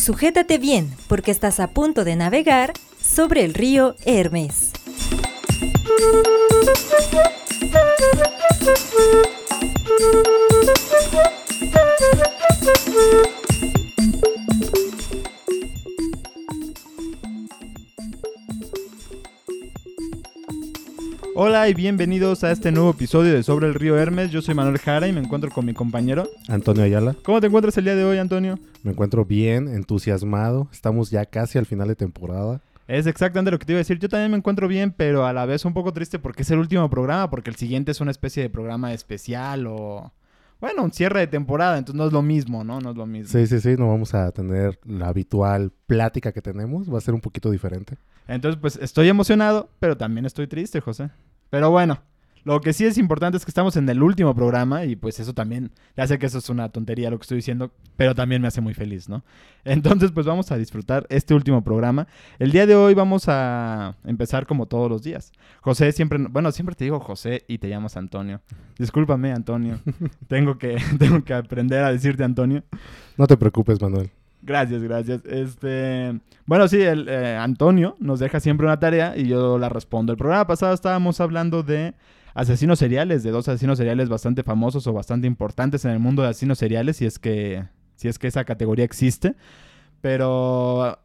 Sujétate bien, porque estás a punto de navegar sobre el río Hermes. Hola y bienvenidos a este nuevo episodio de Sobre el Río Hermes. Yo soy Manuel Jara y me encuentro con mi compañero. Antonio Ayala. ¿Cómo te encuentras el día de hoy, Antonio? Me encuentro bien, entusiasmado. Estamos ya casi al final de temporada. Es exactamente lo que te iba a decir. Yo también me encuentro bien, pero a la vez un poco triste porque es el último programa, porque el siguiente es una especie de programa especial o... Bueno, un cierre de temporada, entonces no es lo mismo, ¿no? No es lo mismo. Sí, sí, sí, no vamos a tener la habitual plática que tenemos, va a ser un poquito diferente. Entonces, pues estoy emocionado, pero también estoy triste, José. Pero bueno, lo que sí es importante es que estamos en el último programa y pues eso también, ya sé que eso es una tontería lo que estoy diciendo, pero también me hace muy feliz, ¿no? Entonces pues vamos a disfrutar este último programa. El día de hoy vamos a empezar como todos los días. José siempre, bueno, siempre te digo José y te llamas Antonio. Discúlpame, Antonio. tengo, que, tengo que aprender a decirte Antonio. No te preocupes, Manuel. Gracias, gracias. Este, bueno, sí, el eh, Antonio nos deja siempre una tarea y yo la respondo. El programa pasado estábamos hablando de asesinos seriales, de dos asesinos seriales bastante famosos o bastante importantes en el mundo de asesinos seriales, si es que, si es que esa categoría existe. Pero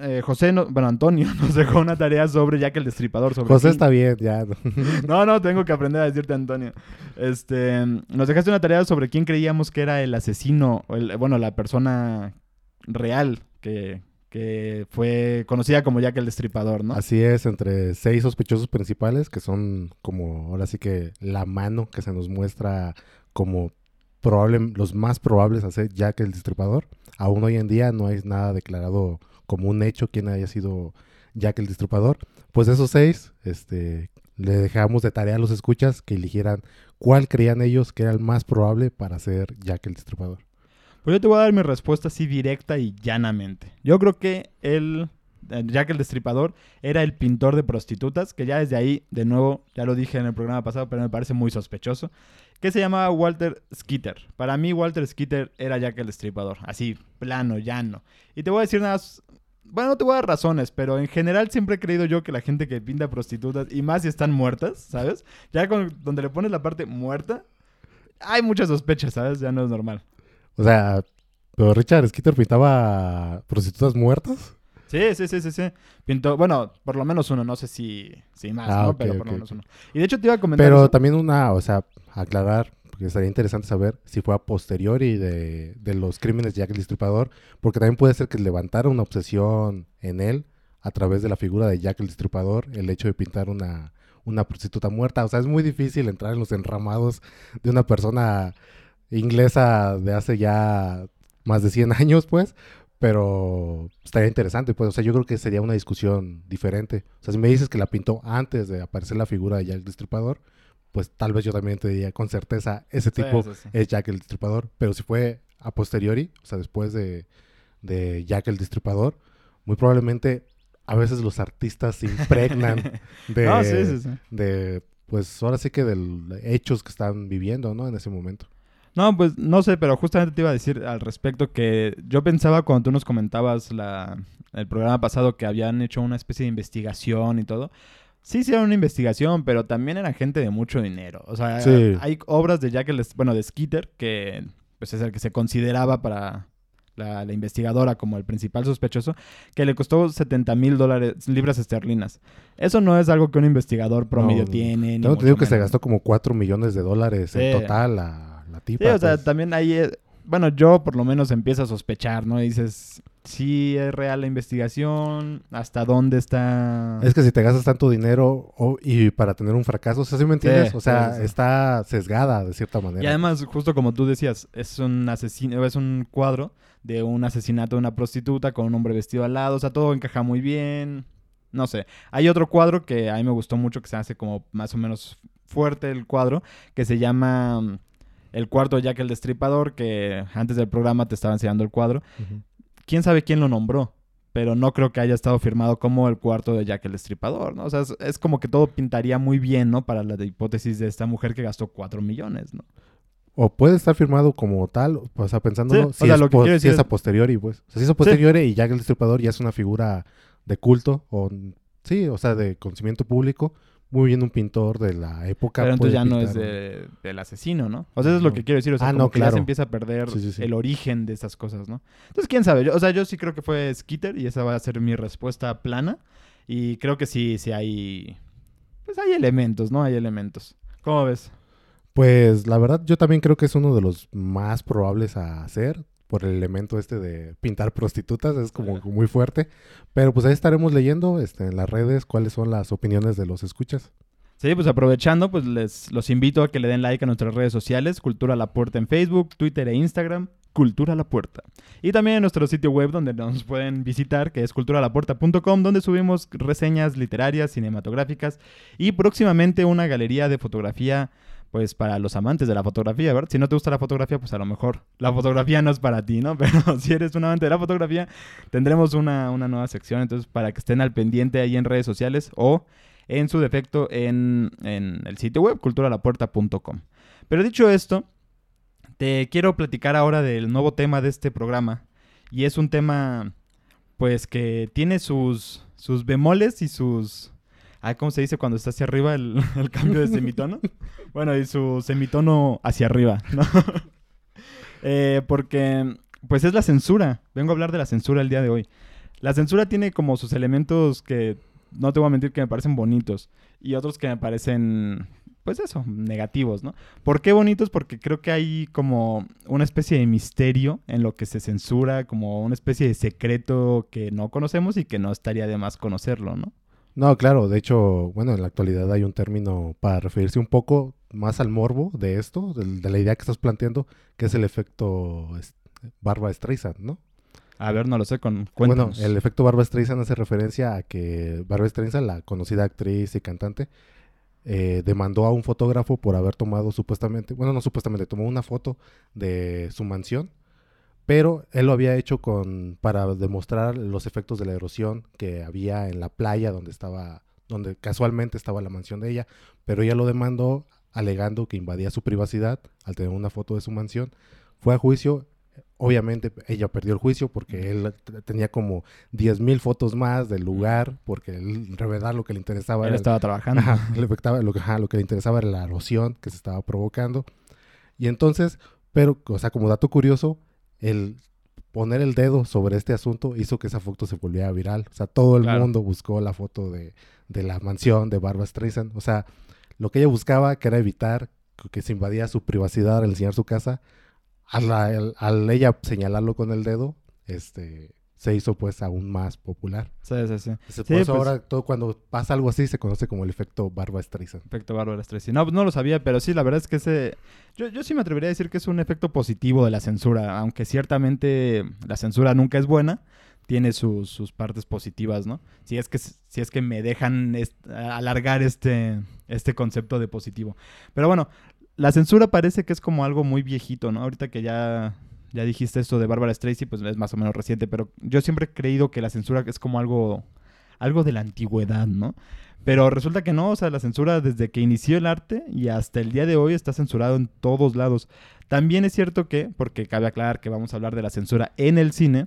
eh, José, bueno, Antonio nos dejó una tarea sobre Jack el Destripador. Sobre José está bien, ya. no, no, tengo que aprender a decirte Antonio. Este, nos dejaste una tarea sobre quién creíamos que era el asesino, el, bueno, la persona real que, que fue conocida como Jack el Destripador, ¿no? Así es, entre seis sospechosos principales, que son como ahora sí que la mano que se nos muestra como probable, los más probables a ser Jack el Destripador. Aún hoy en día no hay nada declarado como un hecho quien haya sido Jack el Destripador. Pues esos seis, este, le dejamos de tarea a los escuchas que eligieran cuál creían ellos que era el más probable para ser Jack el Destripador. Pues yo te voy a dar mi respuesta así directa y llanamente. Yo creo que él, eh, Jack el Destripador, era el pintor de prostitutas, que ya desde ahí, de nuevo, ya lo dije en el programa pasado, pero me parece muy sospechoso, que se llamaba Walter Skeeter. Para mí, Walter Skeeter era Jack el Destripador, así, plano, llano. Y te voy a decir nada, bueno, no te voy a dar razones, pero en general siempre he creído yo que la gente que pinta prostitutas, y más si están muertas, ¿sabes? Ya con, donde le pones la parte muerta, hay muchas sospechas, ¿sabes? Ya no es normal. O sea, pero Richard Skeeter pintaba prostitutas muertas. Sí, sí, sí, sí, sí. Pintó, bueno, por lo menos uno, no sé si, si más, Ah, ¿no? pero por lo menos uno. Y de hecho te iba a comentar. Pero eso. también una, o sea, aclarar, porque estaría interesante saber si fue a posteriori de, de los crímenes de Jack el Destripador, porque también puede ser que levantara una obsesión en él a través de la figura de Jack el Destripador, el hecho de pintar una, una prostituta muerta. O sea, es muy difícil entrar en los enramados de una persona inglesa de hace ya más de 100 años, pues. Pero estaría interesante, pues. O sea, yo creo que sería una discusión diferente. O sea, si me dices que la pintó antes de aparecer la figura de Jack el Destripador, pues tal vez yo también te diría con certeza ese tipo sí, sí. es Jack el Destripador. Pero si fue a posteriori, o sea, después de, de Jack el Destripador, muy probablemente a veces los artistas se impregnan de, No, sí, sí, sí. de, pues ahora sí que de hechos que están viviendo, ¿no? En ese momento. No, pues no sé, pero justamente te iba a decir al respecto que yo pensaba cuando tú nos comentabas la, el programa pasado que habían hecho una especie de investigación y todo. Sí, sí, era una investigación, pero también eran gente de mucho dinero. O sea, Sí. hay obras de Jack el, bueno, de Skeeter, que pues es el que se consideraba para la, la investigadora como el principal sospechoso, que le costó 70 mil dólares, libras esterlinas. Eso no es algo que un investigador promedio No, tiene. Tengo mucho entendido que se gastó como 4 millones de dólares Sí. en total la tipa. Sí, o sea, pues. también ahí, es- bueno, yo por lo menos empiezo a sospechar, ¿no? Y dices, sí es real la investigación, hasta dónde está... Es que si te gastas tanto dinero y para tener un fracaso, o sea, ¿sí me entiendes? Sí, o sea, sí, sí. está sesgada de cierta manera. Y además, justo como tú decías, es un asesino, es un cuadro de un asesinato de una prostituta con un hombre vestido al lado, o sea, todo encaja muy bien. No sé. Hay otro cuadro que a mí me gustó mucho, que se hace como más o menos fuerte el cuadro, que se llama El cuarto de Jack el Destripador, que antes del programa te estaba enseñando el cuadro. Quién sabe quién lo nombró, pero no creo que haya estado firmado como el cuarto de Jack el Destripador, ¿no? O sea, es, es como que todo pintaría muy bien, ¿no? Para la hipótesis de esta mujer que gastó 4 millones, ¿no? O puede estar firmado como tal, o sea, pensándolo, Sí, o si, sea, es, lo que si es es- a posteriori, pues. O sea, si es a posteriori y Jack el Destripador ya es una figura de culto, o sí, o sea, de conocimiento público, muy bien un pintor de la época. Pero entonces ya no es de- del asesino, ¿no? O sea, eso es lo que quiero decir. O sea, Ah, como no, que ya se claro. empieza a perder Sí, sí, sí. el origen de esas cosas, ¿no? Entonces, quién sabe. Yo- o sea, yo sí creo que fue Skitter y esa va a ser mi respuesta plana. Y creo que sí, sí hay. Pues hay elementos, ¿no? Hay elementos. ¿Cómo ves? Pues la verdad, yo también creo que es uno de los más probables a hacer por el elemento este de pintar prostitutas, es como muy fuerte. Pero pues ahí estaremos leyendo este, en las redes cuáles son las opiniones de los escuchas. Sí, pues aprovechando, pues les los invito a que le den like a nuestras redes sociales, Cultura a la Puerta en Facebook, Twitter e Instagram, Cultura a la Puerta. Y también en nuestro sitio web donde nos pueden visitar, que es culturalapuerta.com, donde subimos reseñas literarias, cinematográficas y próximamente una galería de fotografía, pues para los amantes de la fotografía, ¿verdad? Si no te gusta la fotografía, pues a lo mejor la fotografía no es para ti, ¿no? Pero si eres un amante de la fotografía, tendremos una, una nueva sección, entonces para que estén al pendiente ahí en redes sociales o en su defecto en, en el sitio web culturalapuerta.com. Pero dicho esto, te quiero platicar ahora del nuevo tema de este programa. Y es un tema, pues, que tiene sus, sus bemoles y sus... Ah, ¿Cómo se dice cuando está hacia arriba el, el cambio de semitono? bueno, y su semitono hacia arriba, ¿no? Eh, porque, pues, es la censura. Vengo a hablar de la censura el día de hoy. La censura tiene como sus elementos que no te voy a mentir que me parecen bonitos y otros que me parecen, pues eso, negativos, ¿no? ¿Por qué bonitos? Porque creo que hay como una especie de misterio en lo que se censura, como una especie de secreto que no conocemos y que no estaría de más conocerlo, ¿no? No, claro, de hecho, bueno, en la actualidad hay un término para referirse un poco más al morbo de esto, de, la idea que estás planteando, que es el efecto Barba Streisand, ¿no? A ver, no lo sé, con Bueno, cuéntanos. el efecto Barbara Streisand hace referencia a que Barbara Streisand, la conocida actriz y cantante, eh, demandó a un fotógrafo por haber tomado supuestamente, bueno, no supuestamente, tomó una foto de su mansión, pero él lo había hecho con para demostrar los efectos de la erosión que había en la playa donde estaba, donde casualmente estaba la mansión de ella, pero ella lo demandó alegando que invadía su privacidad al tener una foto de su mansión. Fue a juicio, obviamente ella perdió el juicio porque él tenía como 10.000 fotos más del lugar, porque él, en realidad lo que le interesaba Él era estaba trabajando. Ajá, le afectaba- lo, ajá, lo que le interesaba era la erosión que se estaba provocando. Y entonces, pero, o sea, como dato curioso, el poner el dedo sobre este asunto hizo que esa foto se volviera viral. O sea, todo el Claro. mundo buscó la foto de, de la mansión de Barbara Streisand. O sea, lo que ella buscaba, que era evitar que- se invadía su privacidad al enseñar su casa, al, al- al ella señalarlo con el dedo, este, se hizo pues aún más popular. Sí, sí, sí. Por Sí, eso pues- ahora todo cuando pasa algo así se conoce como el efecto Barbara Streisand. Efecto Bárbara Streisand. No, pues no lo sabía, pero sí, la verdad es que ese... Yo, yo sí me atrevería a decir que es un efecto positivo de la censura, aunque ciertamente la censura nunca es buena, tiene sus, sus partes positivas, ¿no? Si es que, si es que me dejan est- alargar este, este concepto de positivo. Pero bueno, la censura parece que es como algo muy viejito, ¿no? Ahorita que ya, ya dijiste esto de Bárbara Streisand, pues es más o menos reciente, pero yo siempre he creído que la censura es como algo, algo de la antigüedad, ¿no? Pero resulta que no, o sea, la censura desde que inició el arte y hasta el día de hoy está censurado en todos lados. También es cierto que, porque cabe aclarar que vamos a hablar de la censura en el cine,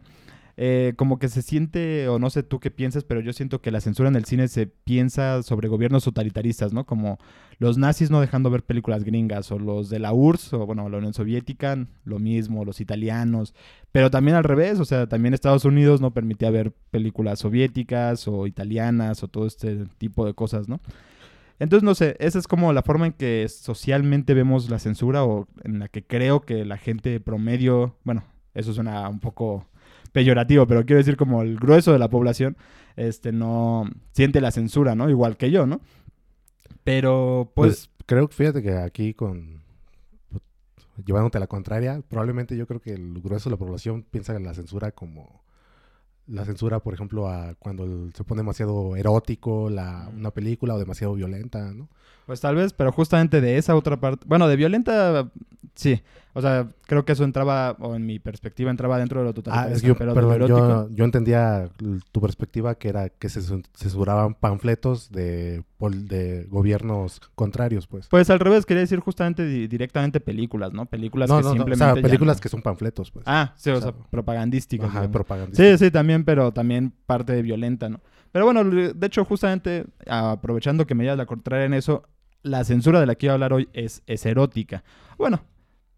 eh, como que se siente, o no sé tú qué piensas, pero yo siento que la censura en el cine se piensa sobre gobiernos totalitaristas, ¿no? Como los nazis no dejando ver películas gringas, o los de la URSS, o bueno, la Unión Soviética, lo mismo, los italianos, pero también al revés, o sea, también Estados Unidos no permitía ver películas soviéticas o italianas o todo este tipo de cosas, ¿no? Entonces, no sé, esa es como la forma en que socialmente vemos la censura o en la que creo que la gente promedio, bueno, eso suena un poco peyorativo, pero quiero decir como el grueso de la población, este, no siente la censura, ¿no? Igual que yo, ¿no? Pero, pues, Pues, creo que fíjate que aquí con llevándote a la contraria, probablemente yo creo que el grueso de la población piensa en la censura como la censura, por ejemplo, a cuando se pone demasiado erótico la, una película o demasiado violenta, ¿no? Pues tal vez, pero justamente de esa otra parte, bueno, de violenta, sí, O sea, creo que eso entraba, o en mi perspectiva entraba dentro de lo Ah, totalitario, es que yo, pero perdón, yo, yo entendía tu perspectiva que era que se cen- censuraban panfletos de, de gobiernos contrarios, pues. Pues al revés, quería decir justamente di- directamente películas, ¿no? Películas no, que no, no, o simplemente. sea, películas que son panfletos, pues. Ah, sí, o, o sea, sea, propagandísticas. Ajá, digamos. propagandistas. Sí, sí, también, pero también parte de violenta, ¿no? Pero bueno, de hecho, justamente aprovechando que me llevas la contraria en eso, la censura de la que iba a hablar hoy es, es erótica. Bueno,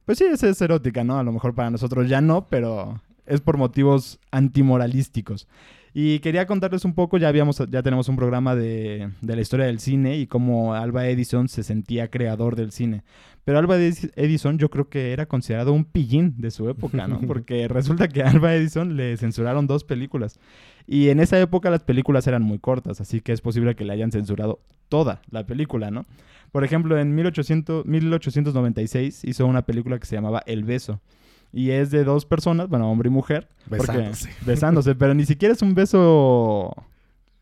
pues sí, es, es erótica, ¿no? A lo mejor para nosotros ya no, pero es por motivos antimoralísticos. Y quería contarles un poco, ya habíamos, ya tenemos un programa de, de la historia del cine y cómo Alba Edison se sentía creador del cine. Pero Alba Edis- Edison yo creo que era considerado un pillín de su época, ¿no? Porque resulta que a Alba Edison le censuraron dos películas. Y en esa época las películas eran muy cortas, así que es posible que le hayan censurado toda la película, ¿no? Por ejemplo, en 1800, 1896 hizo una película que se llamaba El Beso. Y es de dos personas, bueno, hombre y mujer. porque- Besándose. besándose, pero ni siquiera es un beso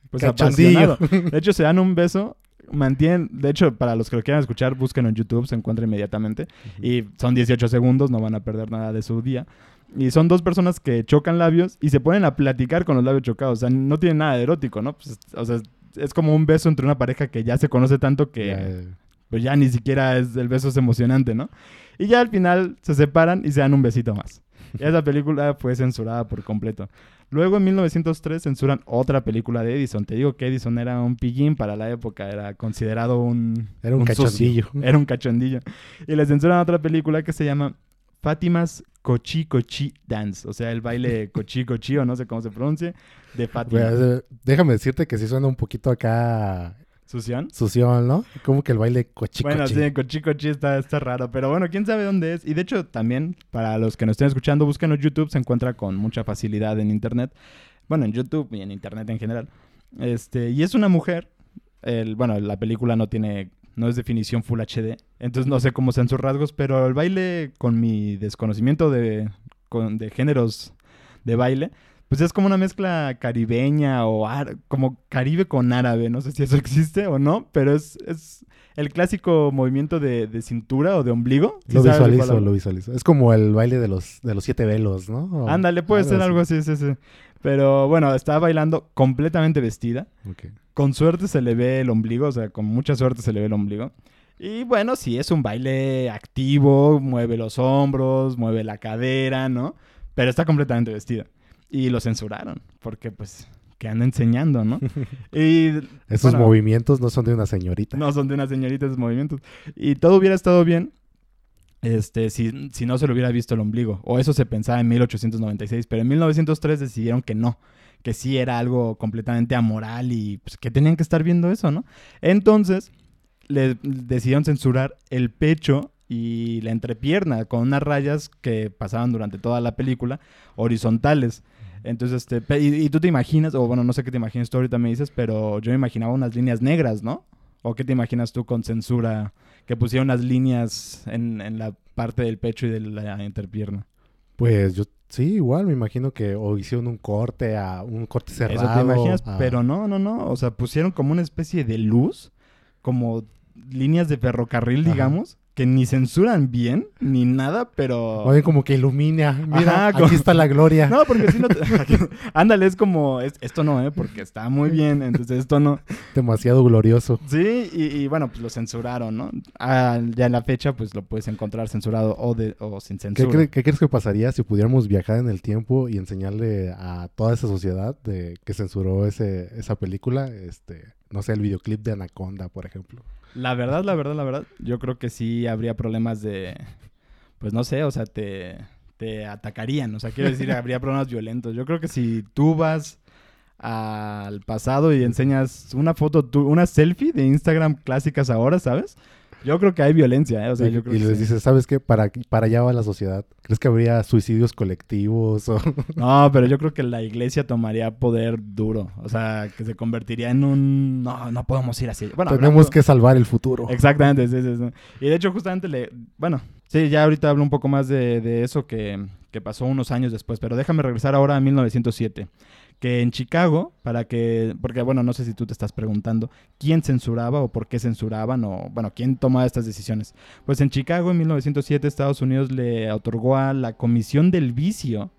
pues apasionado. De hecho, se dan un beso, mantienen, de hecho, para los que lo quieran escuchar, búsquenlo en YouTube, se encuentra inmediatamente. Y son 18 segundos, no van a perder nada de su día. Y son dos personas que chocan labios y se ponen a platicar con los labios chocados. O sea, no tiene nada de erótico, ¿no? Pues, o sea, es como un beso entre una pareja que ya se conoce tanto que Ya, eh, pues ya ni siquiera es el beso es emocionante, ¿no? Y ya al final se separan y se dan un besito más. Y esa película fue censurada por completo. Luego en 1903 censuran otra película de Edison. Te digo que Edison era un pillín para la época, era considerado un Era un sucio. cachondillo. Era un cachondillo. Y le censuran otra película que se llama Fátima's Cochi Cochi Dance, o sea, el baile cochi cochi o no sé cómo se pronuncia de Fátima. Déjame decirte que sí suena un poquito acá ¿Sución? sución, ¿no? Como que el baile cochi Bueno, sí, Cochi Cochi está, está raro, pero bueno, quién sabe dónde es. Y de hecho, también, para los que nos estén escuchando, búsquenlo en YouTube, se encuentra con mucha facilidad en Internet. Bueno, en YouTube y en Internet en general. Este, y es una mujer. El, bueno, la película no tiene, no es definición Full HD, entonces no sé cómo sean sus rasgos, pero el baile, con mi desconocimiento de, con- de géneros de baile, pues es como una mezcla caribeña o como caribe con árabe. No sé si eso existe o no, pero es, es el clásico movimiento de, de cintura o de ombligo. ¿Sí Lo visualizo, lo visualizo. Es como el baile de los, de los siete velos, ¿no? O Ándale, puede ser algo así, sí, sí. Pero bueno, está bailando completamente vestida. Ok. Con suerte se le ve el ombligo, o sea, con mucha suerte se le ve el ombligo. Y bueno, sí, es un baile activo, mueve los hombros, mueve la cadera, ¿no? Pero está completamente vestida. Y lo censuraron, porque pues, que anda enseñando, ¿no? y Esos bueno, movimientos no son de una señorita. No son de una señorita esos movimientos. Y todo hubiera estado bien este, si, si no se le hubiera visto el ombligo. O eso se pensaba en 1896. Pero en 1903 decidieron que no. Que sí era algo completamente amoral y pues, que tenían que estar viendo eso, ¿no? Entonces, le decidieron censurar el pecho y la entrepierna con unas rayas que pasaban durante toda la película horizontales. Entonces, este, y, y tú te imaginas, o bueno, no sé qué te imaginas tú ahorita me dices, pero yo me imaginaba unas líneas negras, ¿no? ¿O qué te imaginas tú con censura? Que pusiera unas líneas en, en la parte del pecho y de la entrepierna. Pues yo sí, igual me imagino que o hicieron un corte a un corte cerrado. Eso te imaginas, a- pero no, no, no. O sea, pusieron como una especie de luz, como líneas de ferrocarril, Ajá. digamos, que ni censuran bien, ni nada, pero... Oye, como que ilumina. Mira, Ajá, como- aquí está la gloria. No, porque si no... te- Ándale, es como... es- esto no, ¿eh? Porque está muy bien, entonces esto no... Demasiado glorioso. Sí, y, y bueno, pues lo censuraron, ¿no? Ah, ya en la fecha, pues lo puedes encontrar censurado o, de, o sin ¿Qué, censura. cre- qué crees que pasaría si pudiéramos viajar en el tiempo y enseñarle a toda esa sociedad de que censuró ese, esa película, este, no sé, el videoclip de Anaconda, por ejemplo? La verdad, la verdad, la verdad, yo creo que sí habría problemas de, pues no sé, o sea, te, te atacarían, o sea, quiero decir, habría problemas violentos. Yo creo que si tú vas al pasado y enseñas una foto, tú- una selfie de Instagram clásicas ahora, ¿sabes? Yo creo que hay violencia, ¿eh? O sea, y yo creo y que les sí. dices, ¿sabes qué? Para, para allá va la sociedad. ¿Crees que habría suicidios colectivos? O... No, pero yo creo que la iglesia tomaría poder duro, o sea, que se convertiría en un, no, no podemos ir así. Bueno, Tenemos hablando- que salvar el futuro. Exactamente, sí, sí, sí. Y de hecho, justamente le. Bueno, sí, ya ahorita hablo un poco más de, de eso que, que pasó unos años después, pero déjame regresar ahora a 1907. Que en Chicago, para que, porque bueno, no sé si tú te estás preguntando quién censuraba o por qué censuraban o, bueno, quién tomaba estas decisiones. Pues en Chicago en 1907 Estados Unidos le otorgó a la Comisión del Vicio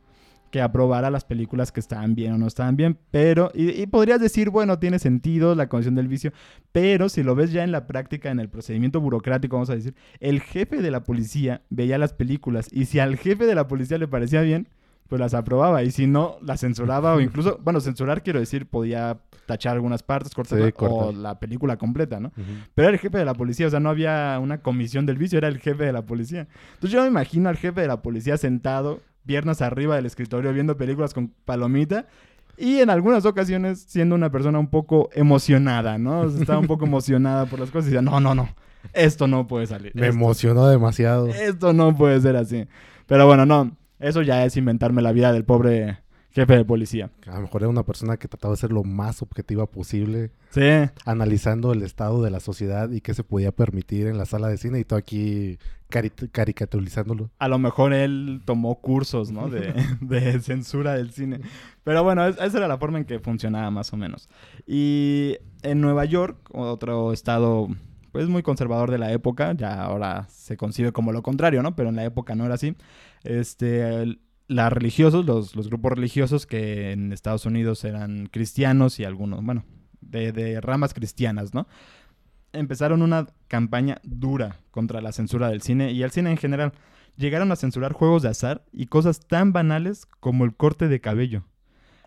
que aprobara las películas que estaban bien o no estaban bien, pero, y, y, podrías decir, bueno, tiene sentido la Comisión del Vicio, pero si lo ves ya en la práctica, en el procedimiento burocrático, vamos a decir, el jefe de la policía veía las películas y si al jefe de la policía le parecía bien, pues las aprobaba y si no, las censuraba o incluso, bueno, censurar quiero decir, podía tachar algunas partes, cortar Sí, o cortar. la película completa, ¿no? Pero era el jefe de la policía, o sea, no había una comisión del vicio, era el jefe de la policía. Entonces yo me imagino al jefe de la policía sentado, piernas arriba del escritorio, viendo películas con palomita. Y en algunas ocasiones siendo una persona un poco emocionada, ¿no? O sea, estaba un poco emocionada por las cosas y decía, no, no, no, esto no puede salir. Me esto- emocionó demasiado. esto no puede ser así. Pero bueno, no. Eso ya es inventarme la vida del pobre jefe de policía. A lo mejor era una persona que trataba de ser lo más objetiva posible, Sí. analizando el estado de la sociedad y qué se podía permitir en la sala de cine y todo aquí cari- caricaturizándolo. A lo mejor él tomó cursos, ¿no? De, de censura del cine. Pero bueno, es- esa era la forma en que funcionaba más o menos. Y en Nueva York, otro estado pues muy conservador de la época, ya ahora se concibe como lo contrario, ¿no? Pero en la época no era así. Este, el- religiosos, los, los grupos religiosos que en Estados Unidos eran cristianos y algunos, bueno, de, de ramas cristianas, ¿no? Empezaron una campaña dura contra la censura del cine y el cine en general. Llegaron a censurar juegos de azar y cosas tan banales como el corte de cabello.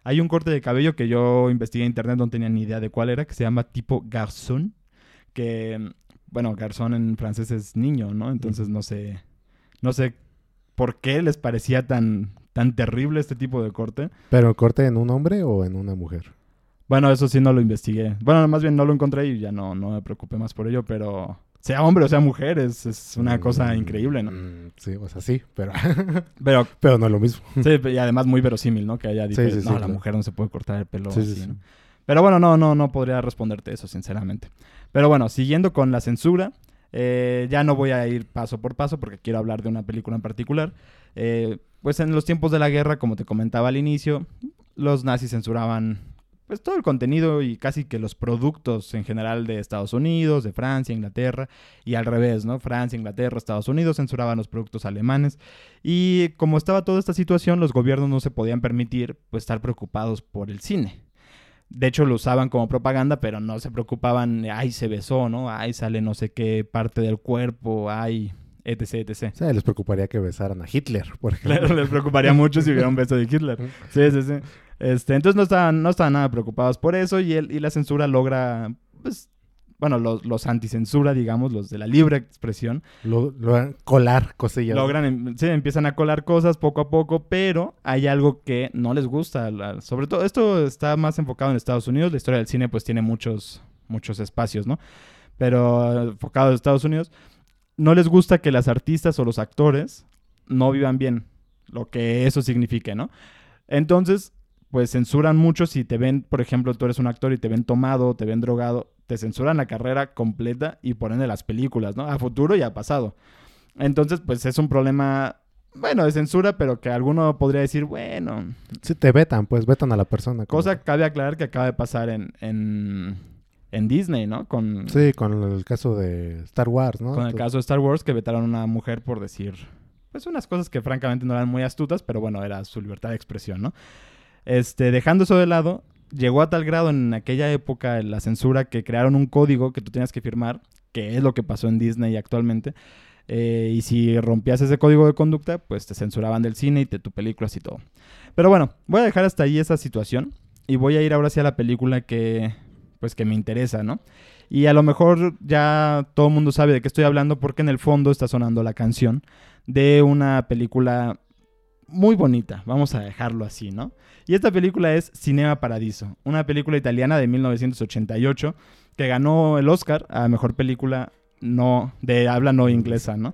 Hay un corte de cabello que yo investigué en internet, no tenía ni idea de cuál era, que se llama tipo garzón, que, bueno, garzón en francés es niño, ¿no? Entonces no sé, no sé por qué les parecía tan, tan terrible este tipo de corte. ¿Pero corte en un hombre o en una mujer? Bueno, eso sí no lo investigué. Bueno, más bien no lo encontré y ya no, no me preocupé más por ello, pero sea hombre o sea mujer, es, es una cosa Mm, increíble, ¿no? mm, Sí, o sea, sí, pero, Pero pero no es lo mismo. sí, y además muy verosímil, ¿no? Que haya dicho, Sí, sí, no, sí, la claro. mujer no se puede cortar el pelo Sí, sí, así, sí. ¿no? Pero bueno, no, no, no podría responderte eso, sinceramente. Pero bueno, siguiendo con la censura, eh, ya no voy a ir paso por paso porque quiero hablar de una película en particular. Eh, pues en los tiempos de la guerra, como te comentaba al inicio, los nazis censuraban pues todo el contenido y casi que los productos en general de Estados Unidos, de Francia, Inglaterra y al revés, ¿no? Francia, Inglaterra, Estados Unidos censuraban los productos alemanes y como estaba toda esta situación, los gobiernos no se podían permitir pues estar preocupados por el cine. De hecho, lo usaban como propaganda, pero no se preocupaban, ay, se besó, ¿no? Ay, sale no sé qué parte del cuerpo, ay, etc, etc. O sea, les preocuparía que besaran a Hitler, por ejemplo. Claro, les preocuparía mucho si hubiera un beso de Hitler. Sí, sí, sí. Este, entonces no estaban, no estaban nada preocupados por eso y, el, y la censura logra, pues, bueno, los, los anticensura, digamos, los de la libre expresión, Lo, lo- colar cosillas. logran, em- sí, empiezan a colar cosas poco a poco, pero hay algo que no les gusta. la- sobre todo, esto está más enfocado en Estados Unidos. La historia del cine, pues, tiene muchos, muchos espacios, ¿no? Pero eh, enfocado en Estados Unidos, no les gusta que las artistas o los actores no vivan bien, lo que eso signifique, ¿no? Entonces, pues censuran mucho si te ven, por ejemplo, tú eres un actor y te ven tomado, te ven drogado, te censuran la carrera completa y por ende las películas, ¿no? A futuro y a pasado. Entonces, pues es un problema, bueno, de censura, pero que alguno podría decir, bueno, Sí, te vetan, pues vetan a la persona. cosa cabe aclarar que acaba de pasar en, en, en Disney, ¿no? Con, Sí, con el caso de Star Wars, ¿no? con el Entonces, caso de Star Wars, que vetaron a una mujer por decir, pues unas cosas que francamente no eran muy astutas, pero bueno, era su libertad de expresión, ¿no? Este, dejando eso de lado, llegó a tal grado en aquella época la censura que crearon un código que tú tenías que firmar, que es lo que pasó en Disney actualmente. eh, y si rompías ese código de conducta, pues te censuraban del cine y de tu películas y todo. Pero bueno, voy a dejar hasta ahí esa situación y voy a ir ahora sí a la película que, pues que me interesa, ¿no? Y a lo mejor ya todo el mundo sabe de qué estoy hablando porque en el fondo está sonando la canción de una película muy bonita, vamos a dejarlo así, ¿no? Y esta película es Cinema Paradiso, una película italiana de 1988 que ganó el Oscar a mejor película no de habla no inglesa, ¿no?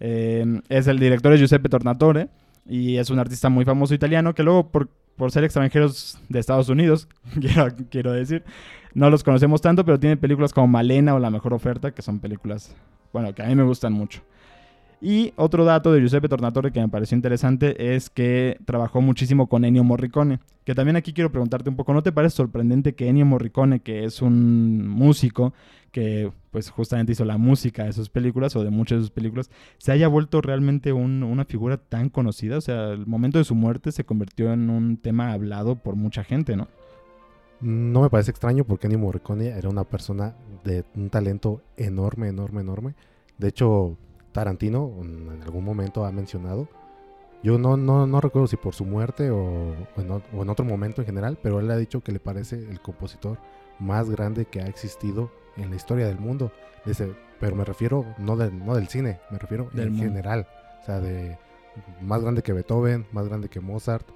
Eh, es el director es Giuseppe Tornatore y es un artista muy famoso italiano que luego por, por ser extranjeros de Estados Unidos, quiero, quiero decir, no los conocemos tanto, pero tiene películas como Malena o La Mejor Oferta, que son películas, bueno, que a mí me gustan mucho. Y otro dato de Giuseppe Tornatore que me pareció interesante es que trabajó muchísimo con Ennio Morricone. Que también aquí quiero preguntarte un poco, ¿no te parece sorprendente que Ennio Morricone, que es un músico que pues justamente hizo la música de sus películas o de muchas de sus películas, se haya vuelto realmente un- una figura tan conocida? O sea, el momento de su muerte se convirtió en un tema hablado por mucha gente, ¿no? No me parece extraño porque Ennio Morricone era una persona de un talento enorme, enorme, enorme. De hecho, Tarantino en algún momento ha mencionado, yo no, no, no recuerdo si por su muerte o, o en, o- en otro momento en general, pero él ha dicho que le parece el compositor más grande que ha existido en la historia del mundo. Dice, pero me refiero no del, no del cine, me refiero Del en mundo. general. O sea, de más grande que Beethoven, más grande que Mozart.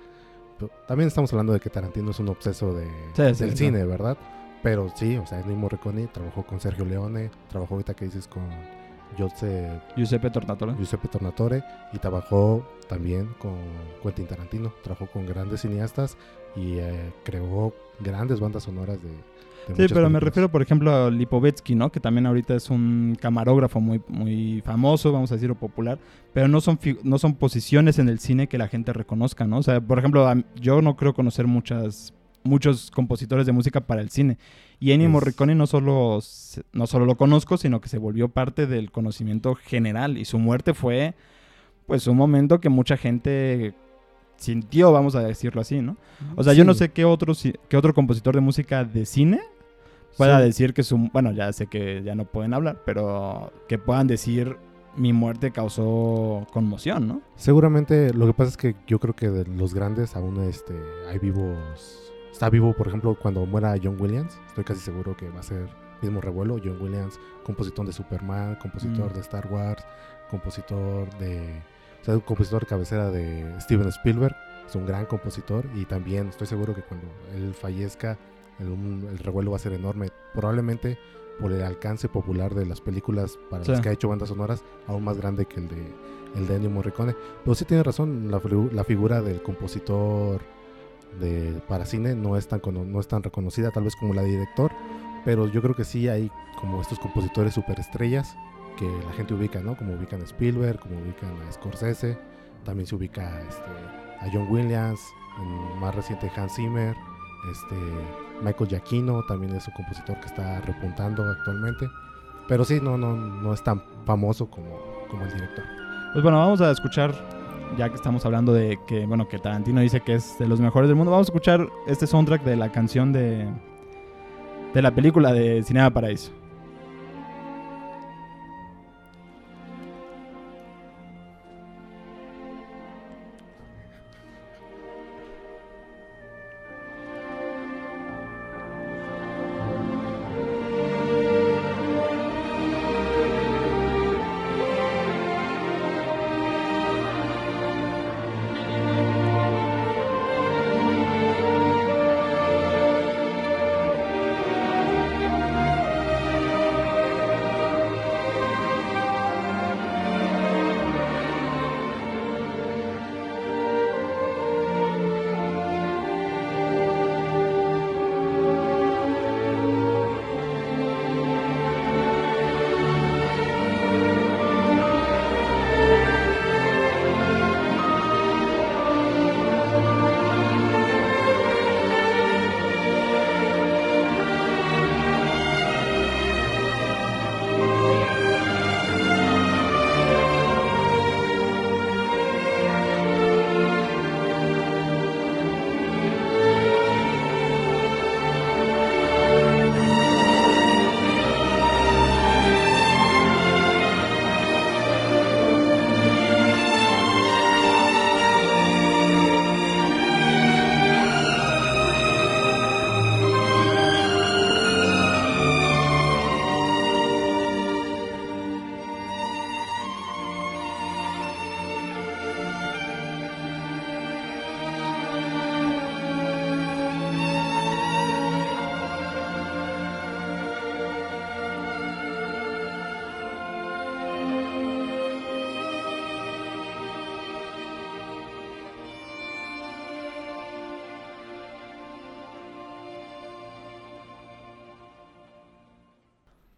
También estamos hablando de que Tarantino es un obseso de, Sí, del sí. cine, ¿verdad? Pero sí, o sea, Ennio Morricone trabajó con Sergio Leone, trabajó ahorita que dices con Jose, Giuseppe Tornatore. Giuseppe Tornatore y trabajó también con Quentin Tarantino, trabajó con grandes cineastas y eh, creó grandes bandas sonoras de... de Sí, pero me películas. refiero, por ejemplo, a Lipovetsky, ¿no? Que también ahorita es un camarógrafo muy, muy famoso, vamos a decirlo popular, pero no son, no son posiciones en el cine que la gente reconozca, ¿no? O sea, por ejemplo, yo no creo conocer muchas, muchos compositores de música para el cine. Y Ennio Es- Morricone no solo, no solo lo conozco, sino que se volvió parte del conocimiento general. Y su muerte fue, pues, un momento que mucha gente sintió, vamos a decirlo así, ¿no? O sea, yo no sé qué otro, qué otro compositor de música de cine pueda Sí. decir que su... Bueno, ya sé que ya no pueden hablar, pero que puedan decir mi muerte causó conmoción, ¿no? Seguramente lo que pasa es que yo creo que de los grandes aún este, hay vivos. Está vivo, por ejemplo, cuando muera John Williams. Estoy casi seguro que va a ser mismo revuelo. John Williams, compositor de Superman, compositor Mm. de Star Wars, compositor de. O sea, un compositor cabecera de Steven Spielberg. Es un gran compositor y también estoy seguro que cuando él fallezca, el, revuelo va a ser enorme. Probablemente por el alcance popular de las películas para Sí. las que ha hecho bandas sonoras, aún más grande que el de, el de Ennio Morricone. Pero sí tiene razón, la figura del compositor de, para cine no es, tan, no es tan reconocida tal vez como la de director, pero yo creo que sí hay como estos compositores superestrellas que la gente ubica, ¿no? Como ubican a Spielberg, como ubican a Scorsese, también se ubica este, a John Williams, en más reciente Hans Zimmer, este, Michael Giacchino también es un compositor que está repuntando actualmente, pero sí, no, no, no es tan famoso como, como el director. Pues bueno, vamos a escuchar, ya que estamos hablando de que, bueno, que Tarantino dice que es de los mejores del mundo, vamos a escuchar este soundtrack de la canción de, de la película de Cinema Paraíso.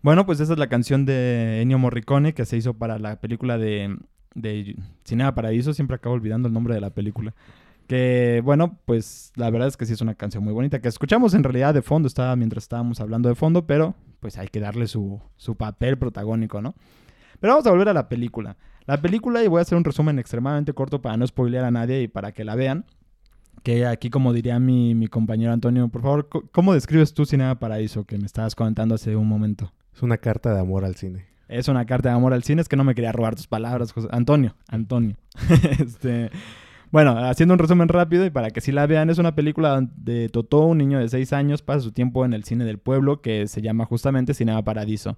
Bueno, pues esa es la canción de Ennio Morricone que se hizo para la película de de Cinema Paraíso, siempre acabo olvidando el nombre de la película. Que bueno, pues la verdad es que sí es una canción muy bonita, que escuchamos en realidad de fondo, estaba mientras estábamos hablando de fondo, pero pues hay que darle su, su papel protagónico, ¿no? Pero vamos a volver a la película. La película, y voy a hacer un resumen extremadamente corto para no spoilear a nadie y para que la vean. Que aquí, como diría mi, mi compañero Antonio, por favor, ¿cómo describes tú Cinema Paraíso que me estabas comentando hace un momento? Es una carta de amor al cine. Es una carta de amor al cine, es que no me quería robar tus palabras, José. Antonio, Antonio. este, bueno, haciendo un resumen rápido y para que sí la vean, es una película de Totó, un niño de 6 años, pasa su tiempo en el cine del pueblo que se llama justamente Cinema Paradiso.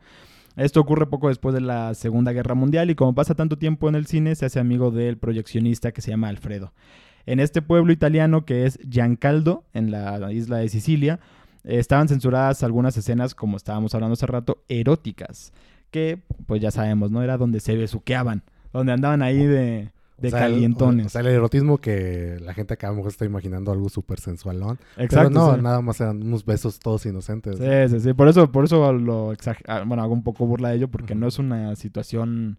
Esto ocurre poco después de la Segunda Guerra Mundial y como pasa tanto tiempo en el cine, se hace amigo del proyeccionista que se llama Alfredo. En este pueblo italiano que es Giancaldo, en la isla de Sicilia, estaban censuradas algunas escenas, como estábamos hablando hace rato, eróticas que pues ya sabemos, ¿no? Era donde se besuqueaban, donde andaban ahí de, de O sea, el- calientones. O sea, el erotismo que la gente acá a lo mejor está imaginando algo súper sensualón. Exacto. pero no, sí. nada más eran unos besos todos inocentes. Sí, sí, sí. Por eso, por eso lo exag- ah, bueno, hago un poco burla de ello, porque no es una situación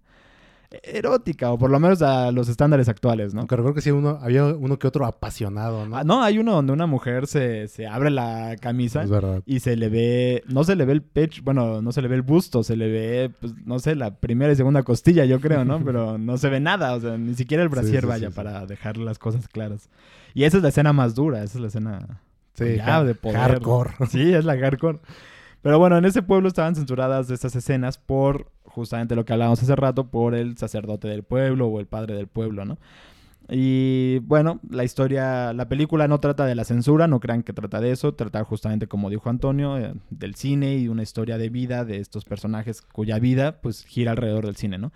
erótica, o por lo menos a los estándares actuales, ¿no? Aunque recuerdo que sí, uno, había uno que otro apasionado, ¿no? Ah, no, hay uno donde una mujer se, se abre la camisa Es verdad. y se le ve, no se le ve el pecho, bueno, no se le ve el busto, se le ve, pues, no sé, la primera y segunda costilla, yo creo, ¿no? Pero no se ve nada, o sea, ni siquiera el brasier sí, vaya sí, para dejar las cosas claras. Y esa es la escena más dura, esa es la escena Sí, ya, ha- de poder. hardcore. Sí, es la hardcore. Pero bueno, en ese pueblo estaban censuradas estas escenas por justamente lo que hablábamos hace rato, por el sacerdote del pueblo o el padre del pueblo, ¿no? Y bueno, la historia, la película no trata de la censura, no crean que trata de eso, trata justamente, como dijo Antonio, eh, del cine y una historia de vida de estos personajes cuya vida pues gira alrededor del cine, ¿no?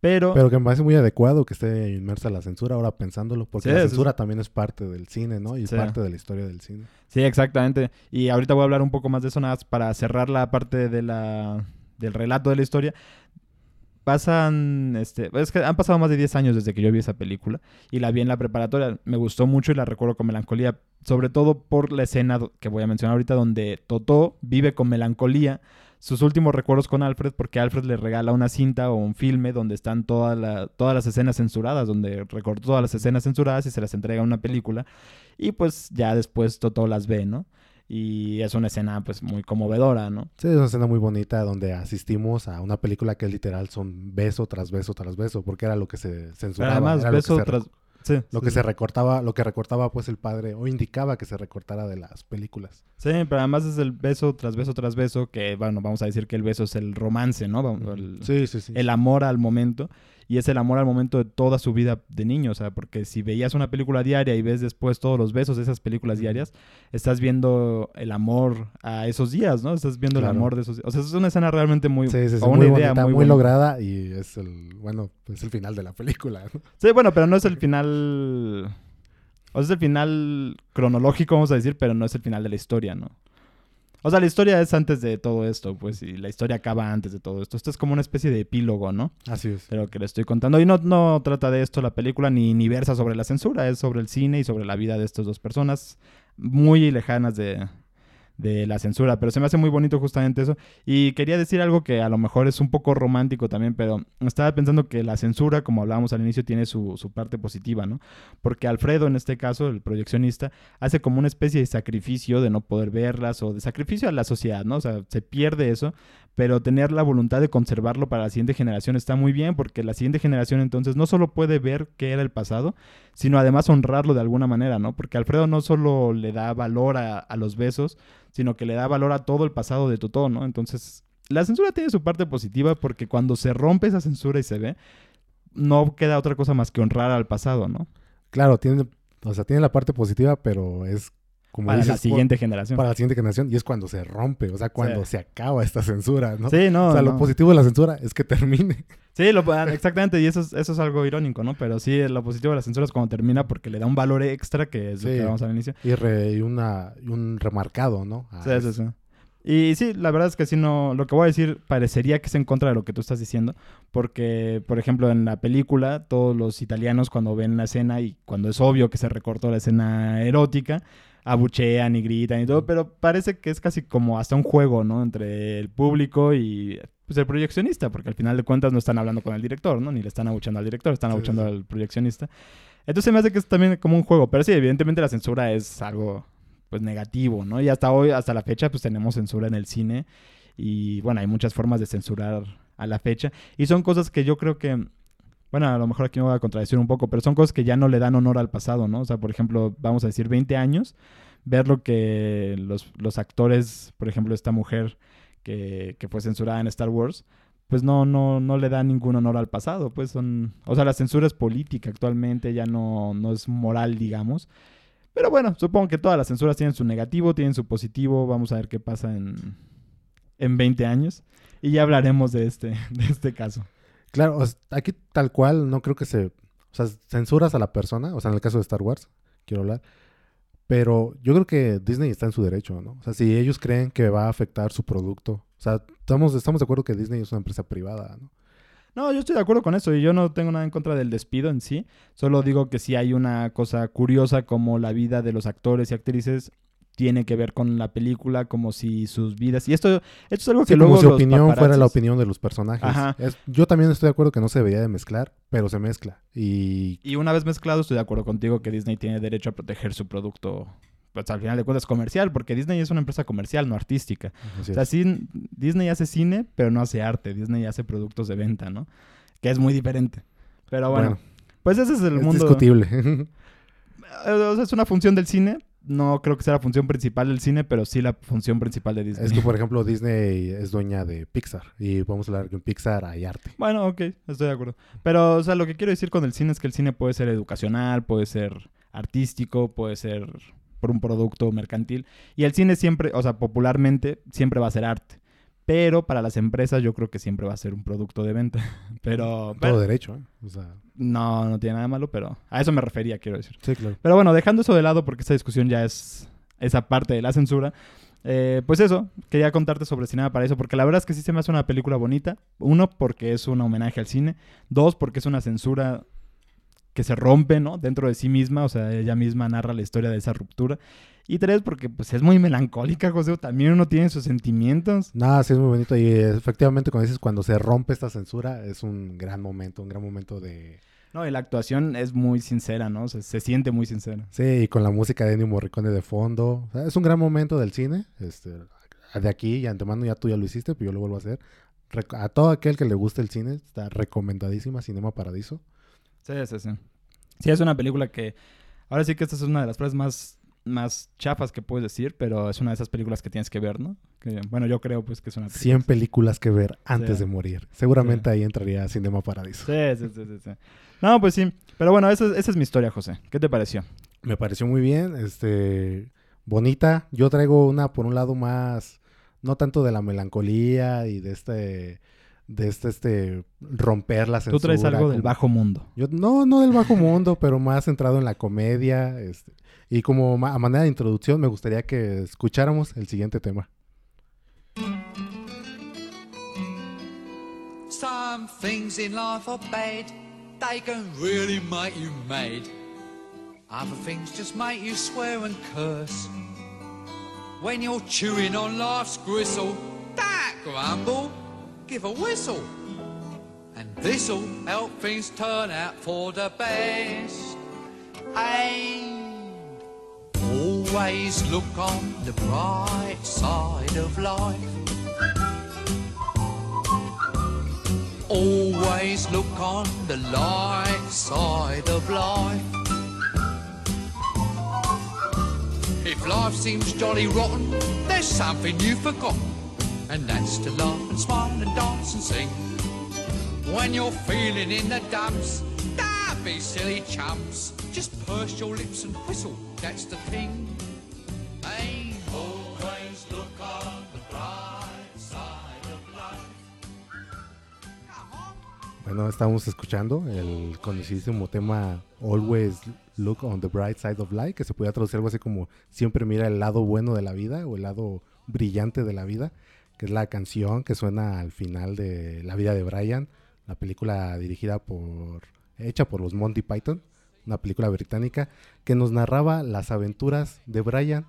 Pero, Pero que me parece muy adecuado que esté inmersa la censura ahora pensándolo, porque Sí, la sí, censura también es parte del cine, ¿no? Y es Sí. parte de la historia del cine. Sí, exactamente. Y ahorita voy a hablar un poco más de eso nada más para cerrar la parte de la, del relato de la historia. Pasan, este, es que han pasado más de 10 años desde que yo vi esa película y la vi en la preparatoria. Me gustó mucho y la recuerdo con melancolía, sobre todo por la escena que voy a mencionar ahorita donde Totó vive con melancolía sus últimos recuerdos con Alfred porque Alfred le regala una cinta o un filme donde están todas la- todas las escenas censuradas, donde recortó todas las escenas censuradas y se las entrega a una película y pues ya después Totó las ve, ¿no? Y es una escena pues muy conmovedora, ¿no? Sí, es una escena muy bonita donde asistimos a una película que literal son beso tras beso tras beso, porque era lo que se Pero censuraba. además, era lo que beso se tras... Sí, Lo sí, que sí. se recortaba, lo que recortaba pues el padre, o indicaba que se recortara de las películas. Sí, pero además es el beso tras beso tras beso, que bueno, vamos a decir que el beso es el romance, ¿no? El, Sí, sí, sí. el amor al momento. Y es el amor al momento de toda su vida de niño, o sea, porque si veías una película diaria y ves después todos los besos de esas películas diarias, estás viendo el amor a esos días, ¿no? Estás viendo Claro. el amor de esos O sea, es una escena realmente muy... Sí, sí, sí, o una muy idea bonita, muy, lograda y es el, bueno, es el final de la película. ¿no? Sí, bueno, pero no es el final. O sea, es el final cronológico, vamos a decir, pero no es el final de la historia, ¿no? O sea, la historia es antes de todo esto, pues, y la historia acaba antes de todo esto. Esto es como una especie de epílogo, ¿no? Así es. De lo que le estoy contando. Y no, no trata de esto la película, ni, ni versa sobre la censura, es sobre el cine y sobre la vida de estas dos personas muy lejanas de, de la censura. Pero se me hace muy bonito justamente eso. Y quería decir algo que a lo mejor es un poco romántico también, pero estaba pensando que la censura, como hablábamos al inicio, tiene su, su parte positiva, ¿no? Porque Alfredo, en este caso, el proyeccionista, hace como una especie de sacrificio de no poder verlas o de sacrificio a la sociedad, ¿no? O sea, se pierde eso, pero tener la voluntad de conservarlo para la siguiente generación está muy bien, porque la siguiente generación entonces no solo puede ver qué era el pasado, sino además honrarlo de alguna manera, ¿no? Porque Alfredo no solo le da valor a, a los besos, sino que le da valor a todo el pasado de Totó, ¿no? Entonces, la censura tiene su parte positiva porque cuando se rompe esa censura y se ve, no queda otra cosa más que honrar al pasado, ¿no? Claro, tiene, o sea, tiene la parte positiva, pero es como Para dices, la por- siguiente generación. para la siguiente generación y es cuando se rompe, o sea, cuando Sí. se acaba esta censura, ¿no? Sí, no, o sea, no. lo positivo de la censura es que termine. Sí, lo- ah, exactamente, y eso es, eso es algo irónico, ¿no? Pero sí, lo positivo de la censura es cuando termina porque le da un valor extra, que es lo Sí. que vamos al inicio. Y, re- y una, y un remarcado, ¿no? A Sí, sí, eso. sí. Y sí, la verdad es que sí, no, lo que voy a decir parecería que es en contra de lo que tú estás diciendo, porque, por ejemplo, en la película, todos los italianos cuando ven la escena y cuando es obvio que se recortó la escena erótica, abuchean y gritan y todo, pero parece que es casi como hasta un juego, ¿no? Entre el público y pues el proyeccionista, porque al final de cuentas no están hablando con el director, ¿no? Ni le están abuchando al director, están Sí, abuchando sí. al proyeccionista. Entonces me hace que es también como un juego, pero sí, evidentemente la censura es algo pues negativo, ¿no? Y hasta hoy, hasta la fecha, pues tenemos censura en el cine y bueno, hay muchas formas de censurar a la fecha y son cosas que yo creo que bueno, a lo mejor aquí me voy a contradecir un poco, pero son cosas que ya no le dan honor al pasado, ¿no? O sea, por ejemplo, vamos a decir 20 años, ver lo que los, los actores, por ejemplo, esta mujer que, que fue censurada en Star Wars, pues no, no, no le da ningún honor al pasado, pues son, o sea, la censura es política actualmente, ya no, no es moral, digamos. Pero bueno, supongo que todas las censuras tienen su negativo, tienen su positivo, vamos a ver qué pasa en, en 20 años y ya hablaremos de este, de este caso. Claro, aquí tal cual no creo que se... O sea, censuras a la persona, o sea, en el caso de Star Wars, quiero hablar. Pero yo creo que Disney está en su derecho, ¿no? O sea, si ellos creen que va a afectar su producto. O sea, estamos, estamos de acuerdo que Disney es una empresa privada, ¿no? No, yo estoy de acuerdo con eso y yo no tengo nada en contra del despido en sí. Solo digo que sí hay una cosa curiosa como la vida de los actores y actrices tiene que ver con la película, como si sus vidas... Y esto, esto es algo que Sí, luego como si los opinión fuera la opinión de los personajes. Ajá. Es- yo también estoy de acuerdo que no se debería de mezclar, pero se mezcla. Y Y una vez mezclado, estoy de acuerdo contigo que Disney tiene derecho a proteger su producto, pues al final de cuentas comercial, porque Disney es una empresa comercial, no artística. así O sea, es. sí, Disney hace cine, pero no hace arte. Disney hace productos de venta, ¿no? Que es muy diferente. Pero bueno, Bueno, pues ese es el es mundo. discutible. Eh, o sea, es una función del cine. No creo que sea la función principal del cine, pero sí la función principal de Disney. es que, por ejemplo, Disney es dueña de Pixar. Y vamos a hablar que en Pixar hay arte. Bueno, ok, estoy de acuerdo. Pero, o sea, lo que quiero decir con el cine es que el cine puede ser educacional, puede ser artístico, puede ser por un producto mercantil. Y el cine siempre, o sea, popularmente, siempre va a ser arte. Pero para las empresas yo creo que siempre va a ser un producto de venta. Pero, Todo derecho, ¿eh? O sea, no, no tiene nada de malo, pero a eso me refería, quiero decir. sí, claro. Pero bueno, dejando eso de lado, porque esta discusión ya es esa parte de la censura, eh, pues eso, quería contarte sobre Cinema Paraíso, porque la verdad es que sí se me hace una película bonita. Uno, porque es un homenaje al cine. Dos, porque es una censura que se rompe, ¿no? Dentro de sí misma, o sea, ella misma narra la historia de esa ruptura. Y tres, porque pues es muy melancólica, José. También uno tiene sus sentimientos. Nada, sí es muy bonito. Y eh, efectivamente, cuando dices cuando se rompe esta censura, es un gran momento, un gran momento de. No, y la actuación es muy sincera, ¿no? O sea, se siente muy sincera. Sí, y con la música de Ennio Morricone de fondo. O sea, es un gran momento del cine. Este, de aquí, y antemano ya tú ya lo hiciste, pero yo lo vuelvo a hacer. Rec- A todo aquel que le guste el cine, está recomendadísima Cinema Paradiso. Sí, sí, sí. Sí, es una película que. Ahora sí que esta es una de las frases más, más chafas que puedes decir, pero es una de esas películas que tienes que ver, ¿no? Que, bueno, yo creo pues que es una película. 100 películas que ver antes Sí. de morir. Seguramente ahí entraría Cinema Paradiso. Sí, sí, sí, sí, sí. No, pues sí. Pero bueno, esa, es- esa es mi historia, José. ¿Qué te pareció? Me pareció muy bien, este, bonita. Yo traigo una, por un lado, más, no tanto de la melancolía y de este, de este, este, romper la censura. Tú traes algo del como- bajo mundo. Yo, no, no del bajo mundo, pero más centrado en la comedia. este, y como ma- a manera de introducción, me gustaría que escucháramos el siguiente tema. Some things in life are bad, they can really make you mad. Other things just make you swear and curse. When you're chewing on life's gristle, that grumble, give a whistle. And this'll help things turn out for the best. And always look on the bright side of life. Always look on the light side of life. If life seems jolly rotten, there's something you've forgotten, and that's to laugh and smile and dance and sing. When you're feeling in the dumps, don't be silly chumps. Just purse your lips and whistle, that's the thing. Always look on the bright side of life. Bueno, estamos escuchando el conocidísimo tema Always Look on the Bright Side of Life, que se podría traducir algo así como siempre mira el lado bueno de la vida o el lado brillante de la vida, que es la canción que suena al final de La vida de Brian, la película dirigida por, hecha por los Monty Python, una película británica que nos narraba las aventuras de Brian,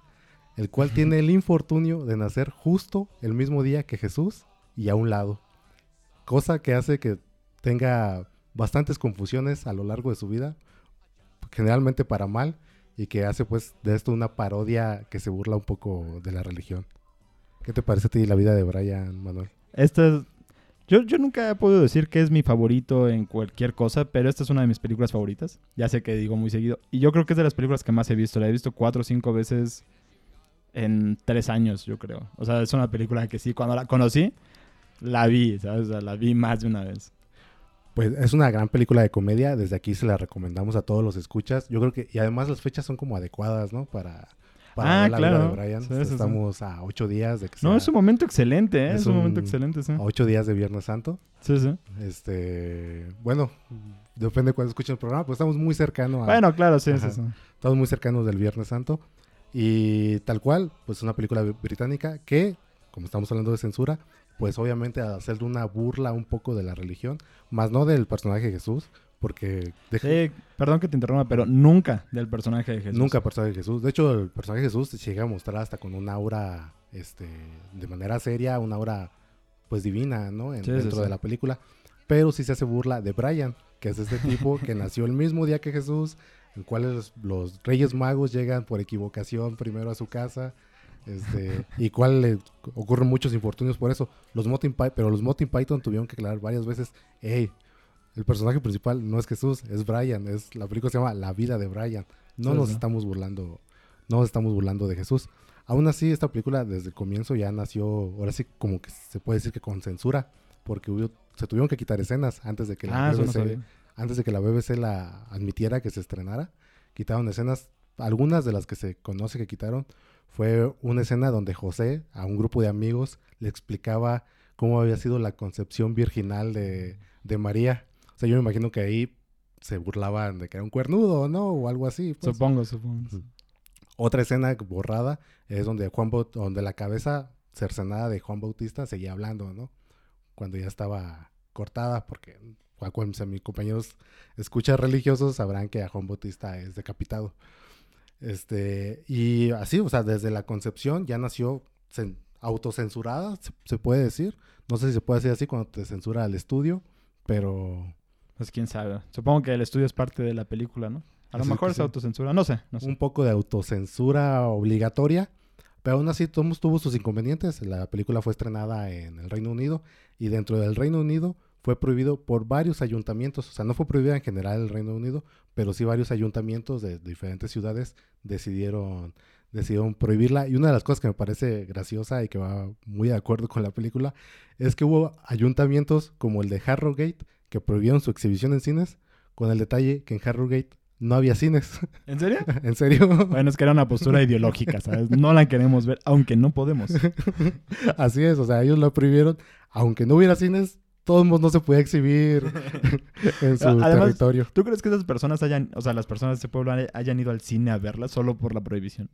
el cual tiene el infortunio de nacer justo el mismo día que Jesús y a un lado. cosa que hace que tenga bastantes confusiones a lo largo de su vida, generalmente para mal, y que hace pues de esto una parodia que se burla un poco de la religión. ¿Qué te parece a ti la vida de Brian, Manuel? Esta es- Yo, yo nunca he podido decir que es mi favorito en cualquier cosa, pero esta es una de mis películas favoritas. Ya sé que digo muy seguido. Y yo creo que es de las películas que más he visto. La he visto cuatro o cinco veces en tres años, yo creo. O sea, es una película que sí, cuando la conocí, la vi, ¿sabes? O sea, la vi más de una vez. Pues es una gran película de comedia, desde aquí se la recomendamos a todos los escuchas. Yo creo que, y además las fechas son como adecuadas, ¿no? Para, para Ah, la vida claro. de Brian. Sí, sí, sí. Estamos a ocho días de que No, sea- es un momento excelente, ¿eh? es Es, un momento excelente, sí. a ocho días de Viernes Santo. Sí, sí. Este, bueno, depende de cuándo escuchen el programa, pues estamos muy cercanos a, Bueno, claro, sí, Ajá. sí, sí. estamos muy cercanos del Viernes Santo. Y tal cual, pues es una película br- británica que, como estamos hablando de censura, pues obviamente hacerle una burla un poco de la religión, más no del personaje de Jesús, porque Sí, perdón que te interrumpa, pero nunca del personaje de Jesús. nunca personaje de Jesús. De hecho, el personaje de Jesús se llega a mostrar hasta con una aura, este, de manera seria, una aura pues divina, ¿no? En- Sí, dentro sí. de la película. Pero sí se hace burla de Brian, que es este tipo que nació el mismo día que Jesús, en cuales los reyes magos llegan por equivocación primero a su casa, este, y cual le ocurren muchos infortunios por eso. Los Monty Py- pero los Monty Python tuvieron que aclarar varias veces, hey, el personaje principal no es Jesús, es Brian, es la película se llama La vida de Brian. No Sí, nos estamos burlando, no nos estamos burlando de Jesús. Aún así, esta película desde el comienzo ya nació, ahora sí como que se puede decir que con censura, porque hubo- se tuvieron que quitar escenas antes de que la Ah, no BBC antes de que la BBC la admitiera que se estrenara, quitaron escenas, algunas de las que se conoce que quitaron, fue una escena donde José a un grupo de amigos le explicaba cómo había sido la concepción virginal de, de María. O sea, yo me imagino que ahí se burlaban de que era un cuernudo, ¿no? O algo así. pues. Supongo, supongo. Otra escena borrada es donde Juan Baut- donde la cabeza cercenada de Juan Bautista seguía hablando, ¿no? Cuando ya estaba cortada, porque cua- cuando mis compañeros escuchan religiosos sabrán que a Juan Bautista es decapitado. Este, y así, o sea, desde la concepción ya nació cen- autocensurada, se, se puede decir. No sé si se puede decir así cuando te censura el estudio, pero Pues quién sabe. Supongo que el estudio es parte de la película, ¿no? A lo mejor es sí. autocensura. No sé, no sé. un poco de autocensura obligatoria, pero aún así tuvo, tuvo sus inconvenientes. La película fue estrenada en el Reino Unido y dentro del Reino Unido fue prohibido por varios ayuntamientos. O sea, no fue prohibida en general en el Reino Unido, pero sí varios ayuntamientos de diferentes ciudades decidieron, decidieron prohibirla. Y una de las cosas que me parece graciosa y que va muy de acuerdo con la película es que hubo ayuntamientos como el de Harrogate que prohibieron su exhibición en cines, con el detalle que en Harrogate no había cines. ¿En serio? ¿En serio? Bueno, es que era una postura ideológica, ¿sabes? No la queremos ver, aunque no podemos. Así es, o sea, ellos lo prohibieron, aunque no hubiera cines, todos modos no se podía exhibir en su Además, territorio. ¿Tú crees que esas personas hayan, o sea, las personas de ese pueblo hayan ido al cine a verla solo por la prohibición?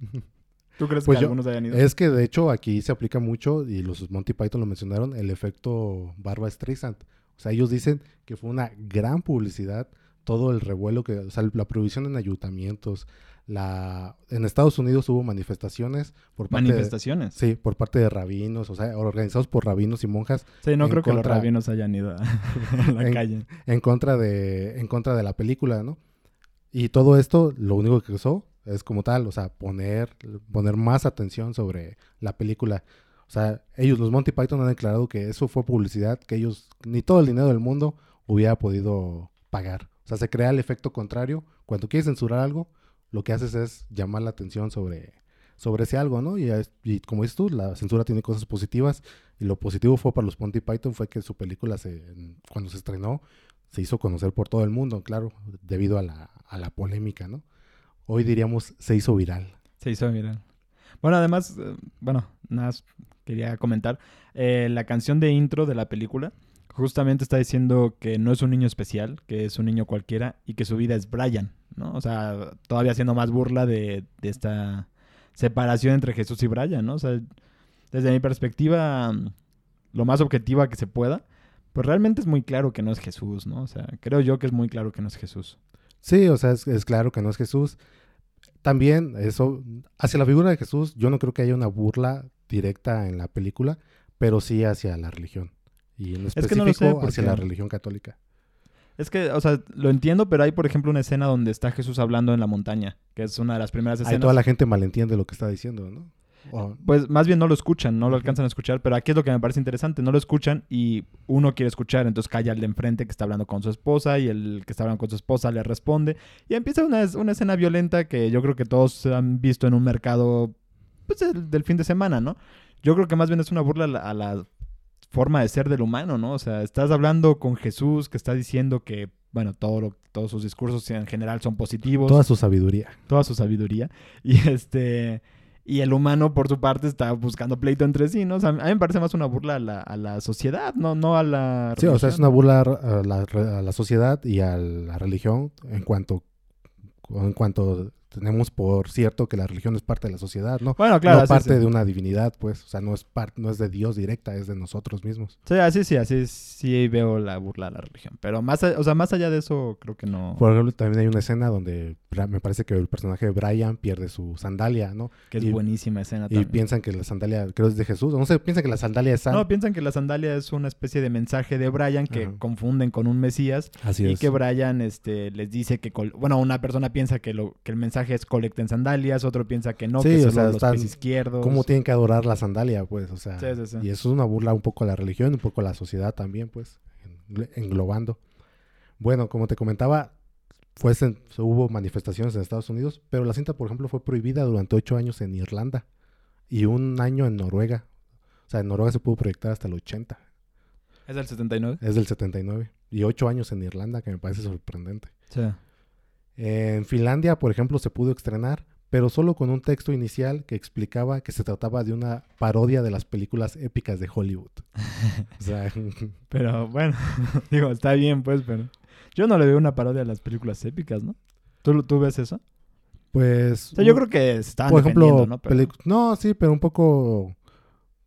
¿Tú crees Pues que yo- algunos hayan ido? Es que de hecho aquí se aplica mucho, y los Monty Python lo mencionaron, el efecto Barba Streisand. O sea, ellos dicen que fue una gran publicidad todo el revuelo que, o sea, la prohibición en ayuntamientos, la en Estados Unidos hubo manifestaciones por parte de, Manifestaciones. sí, por parte de rabinos, o sea, organizados por rabinos y monjas Sí, no creo que los rabinos hayan ido a, a la en- calle. en contra de en contra de la película, ¿no? Y todo esto lo único que causó es como tal, o sea, poner poner más atención sobre la película. O sea, ellos los Monty Python han declarado que eso fue publicidad que ellos ni todo el dinero del mundo hubiera podido pagar. O sea, se crea el efecto contrario. Cuando quieres censurar algo, lo que haces es llamar la atención sobre sobre ese algo, ¿no? Y, y como dices tú, la censura tiene cosas positivas y lo positivo fue para los Monty Python fue que su película se cuando se estrenó se hizo conocer por todo el mundo, claro, debido a la, a la polémica, ¿no? Hoy diríamos se hizo viral. Se hizo viral. Bueno, además, eh, bueno, nada más quería comentar. eh, la canción de intro de la película justamente está diciendo que no es un niño especial, que es un niño cualquiera y que su vida es Brian, ¿no? O sea, todavía haciendo más burla de, esta separación entre Jesús y Brian, ¿no? O sea, desde mi perspectiva, lo más objetiva que se pueda, pues realmente es muy claro que no es Jesús, ¿no? O sea, creo yo que es muy claro que no es Jesús. Sí, o sea, es, es claro que no es Jesús. También eso, hacia la figura de Jesús, yo no creo que haya una burla directa en la película, pero sí hacia la religión. Y en Es específico que no lo sé, hacia la religión católica. Es que, o sea, lo entiendo, pero hay, por ejemplo, una escena donde está Jesús hablando en la montaña, que es una de las primeras Ahí escenas. toda la gente malentiende lo que está diciendo, ¿no? O- Pues más bien no lo escuchan, no lo alcanzan a escuchar, pero aquí es lo que me parece interesante, no lo escuchan y uno quiere escuchar, entonces calla el de enfrente que está hablando con su esposa y el que está hablando con su esposa le responde y empieza una, una escena violenta que yo creo que todos han visto en un mercado pues, del, del fin de semana, ¿no? Yo creo que más bien es una burla a la, a la forma de ser del humano, ¿no? O sea, estás hablando con Jesús que está diciendo que, bueno, todo lo- todos sus discursos en general son positivos toda su sabiduría. toda su sabiduría. Y este. Y el humano, por su parte, está buscando pleito entre sí, ¿no? O sea, a mí me parece más una burla a la, a la sociedad, no, no a la. Sí, o sea, es una religión. burla a la, a la sociedad y a la religión en cuanto, en cuanto tenemos por cierto que la religión es parte de la sociedad, ¿no? Bueno, claro, no parte sí. de una divinidad, pues. O sea, no es, parte no es de Dios directa, es de nosotros mismos. Sí, así sí, así sí veo la burla a la religión. Pero más, a- o sea, más allá de eso, creo que no. Por ejemplo, también hay una escena donde me parece que el personaje de Brian pierde su sandalia, ¿no? Que es y- buenísima escena Y también. piensan que la sandalia, creo es de Jesús. No sé, piensan que la sandalia es San. No, piensan que la sandalia es una especie de mensaje de Brian que Ajá. confunden con un Mesías Así y es. que Brian este, les dice que, bueno, una persona piensa que, lo, que el mensaje es colecten sandalias, otro piensa que no, Sí, que o sea, los están- pies izquierdos. ¿Cómo tienen que adorar la sandalia, pues? O sea, Sí, sí, sí. y eso es una burla un poco a la religión, un poco a la sociedad también, pues, en- englobando. Bueno, como te comentaba, fue, hubo manifestaciones en Estados Unidos, pero la cinta, por ejemplo, fue prohibida durante ocho años en Irlanda y un año en Noruega. O sea, en Noruega se pudo proyectar hasta el 80, ¿Es del 79? es del 79. Y ocho años en Irlanda, que me parece sorprendente. Sí. En Finlandia, por ejemplo, se pudo estrenar, pero solo con un texto inicial que explicaba que se trataba de una parodia de las películas épicas de Hollywood. O sea, Pero bueno, digo, está bien, pues, pero. Yo no le veo una parodia a las películas épicas, ¿no? ¿Tú, tú ves eso? pues... O sea, yo creo que estaban por ejemplo, ¿no? Pero- no, sí, pero un poco...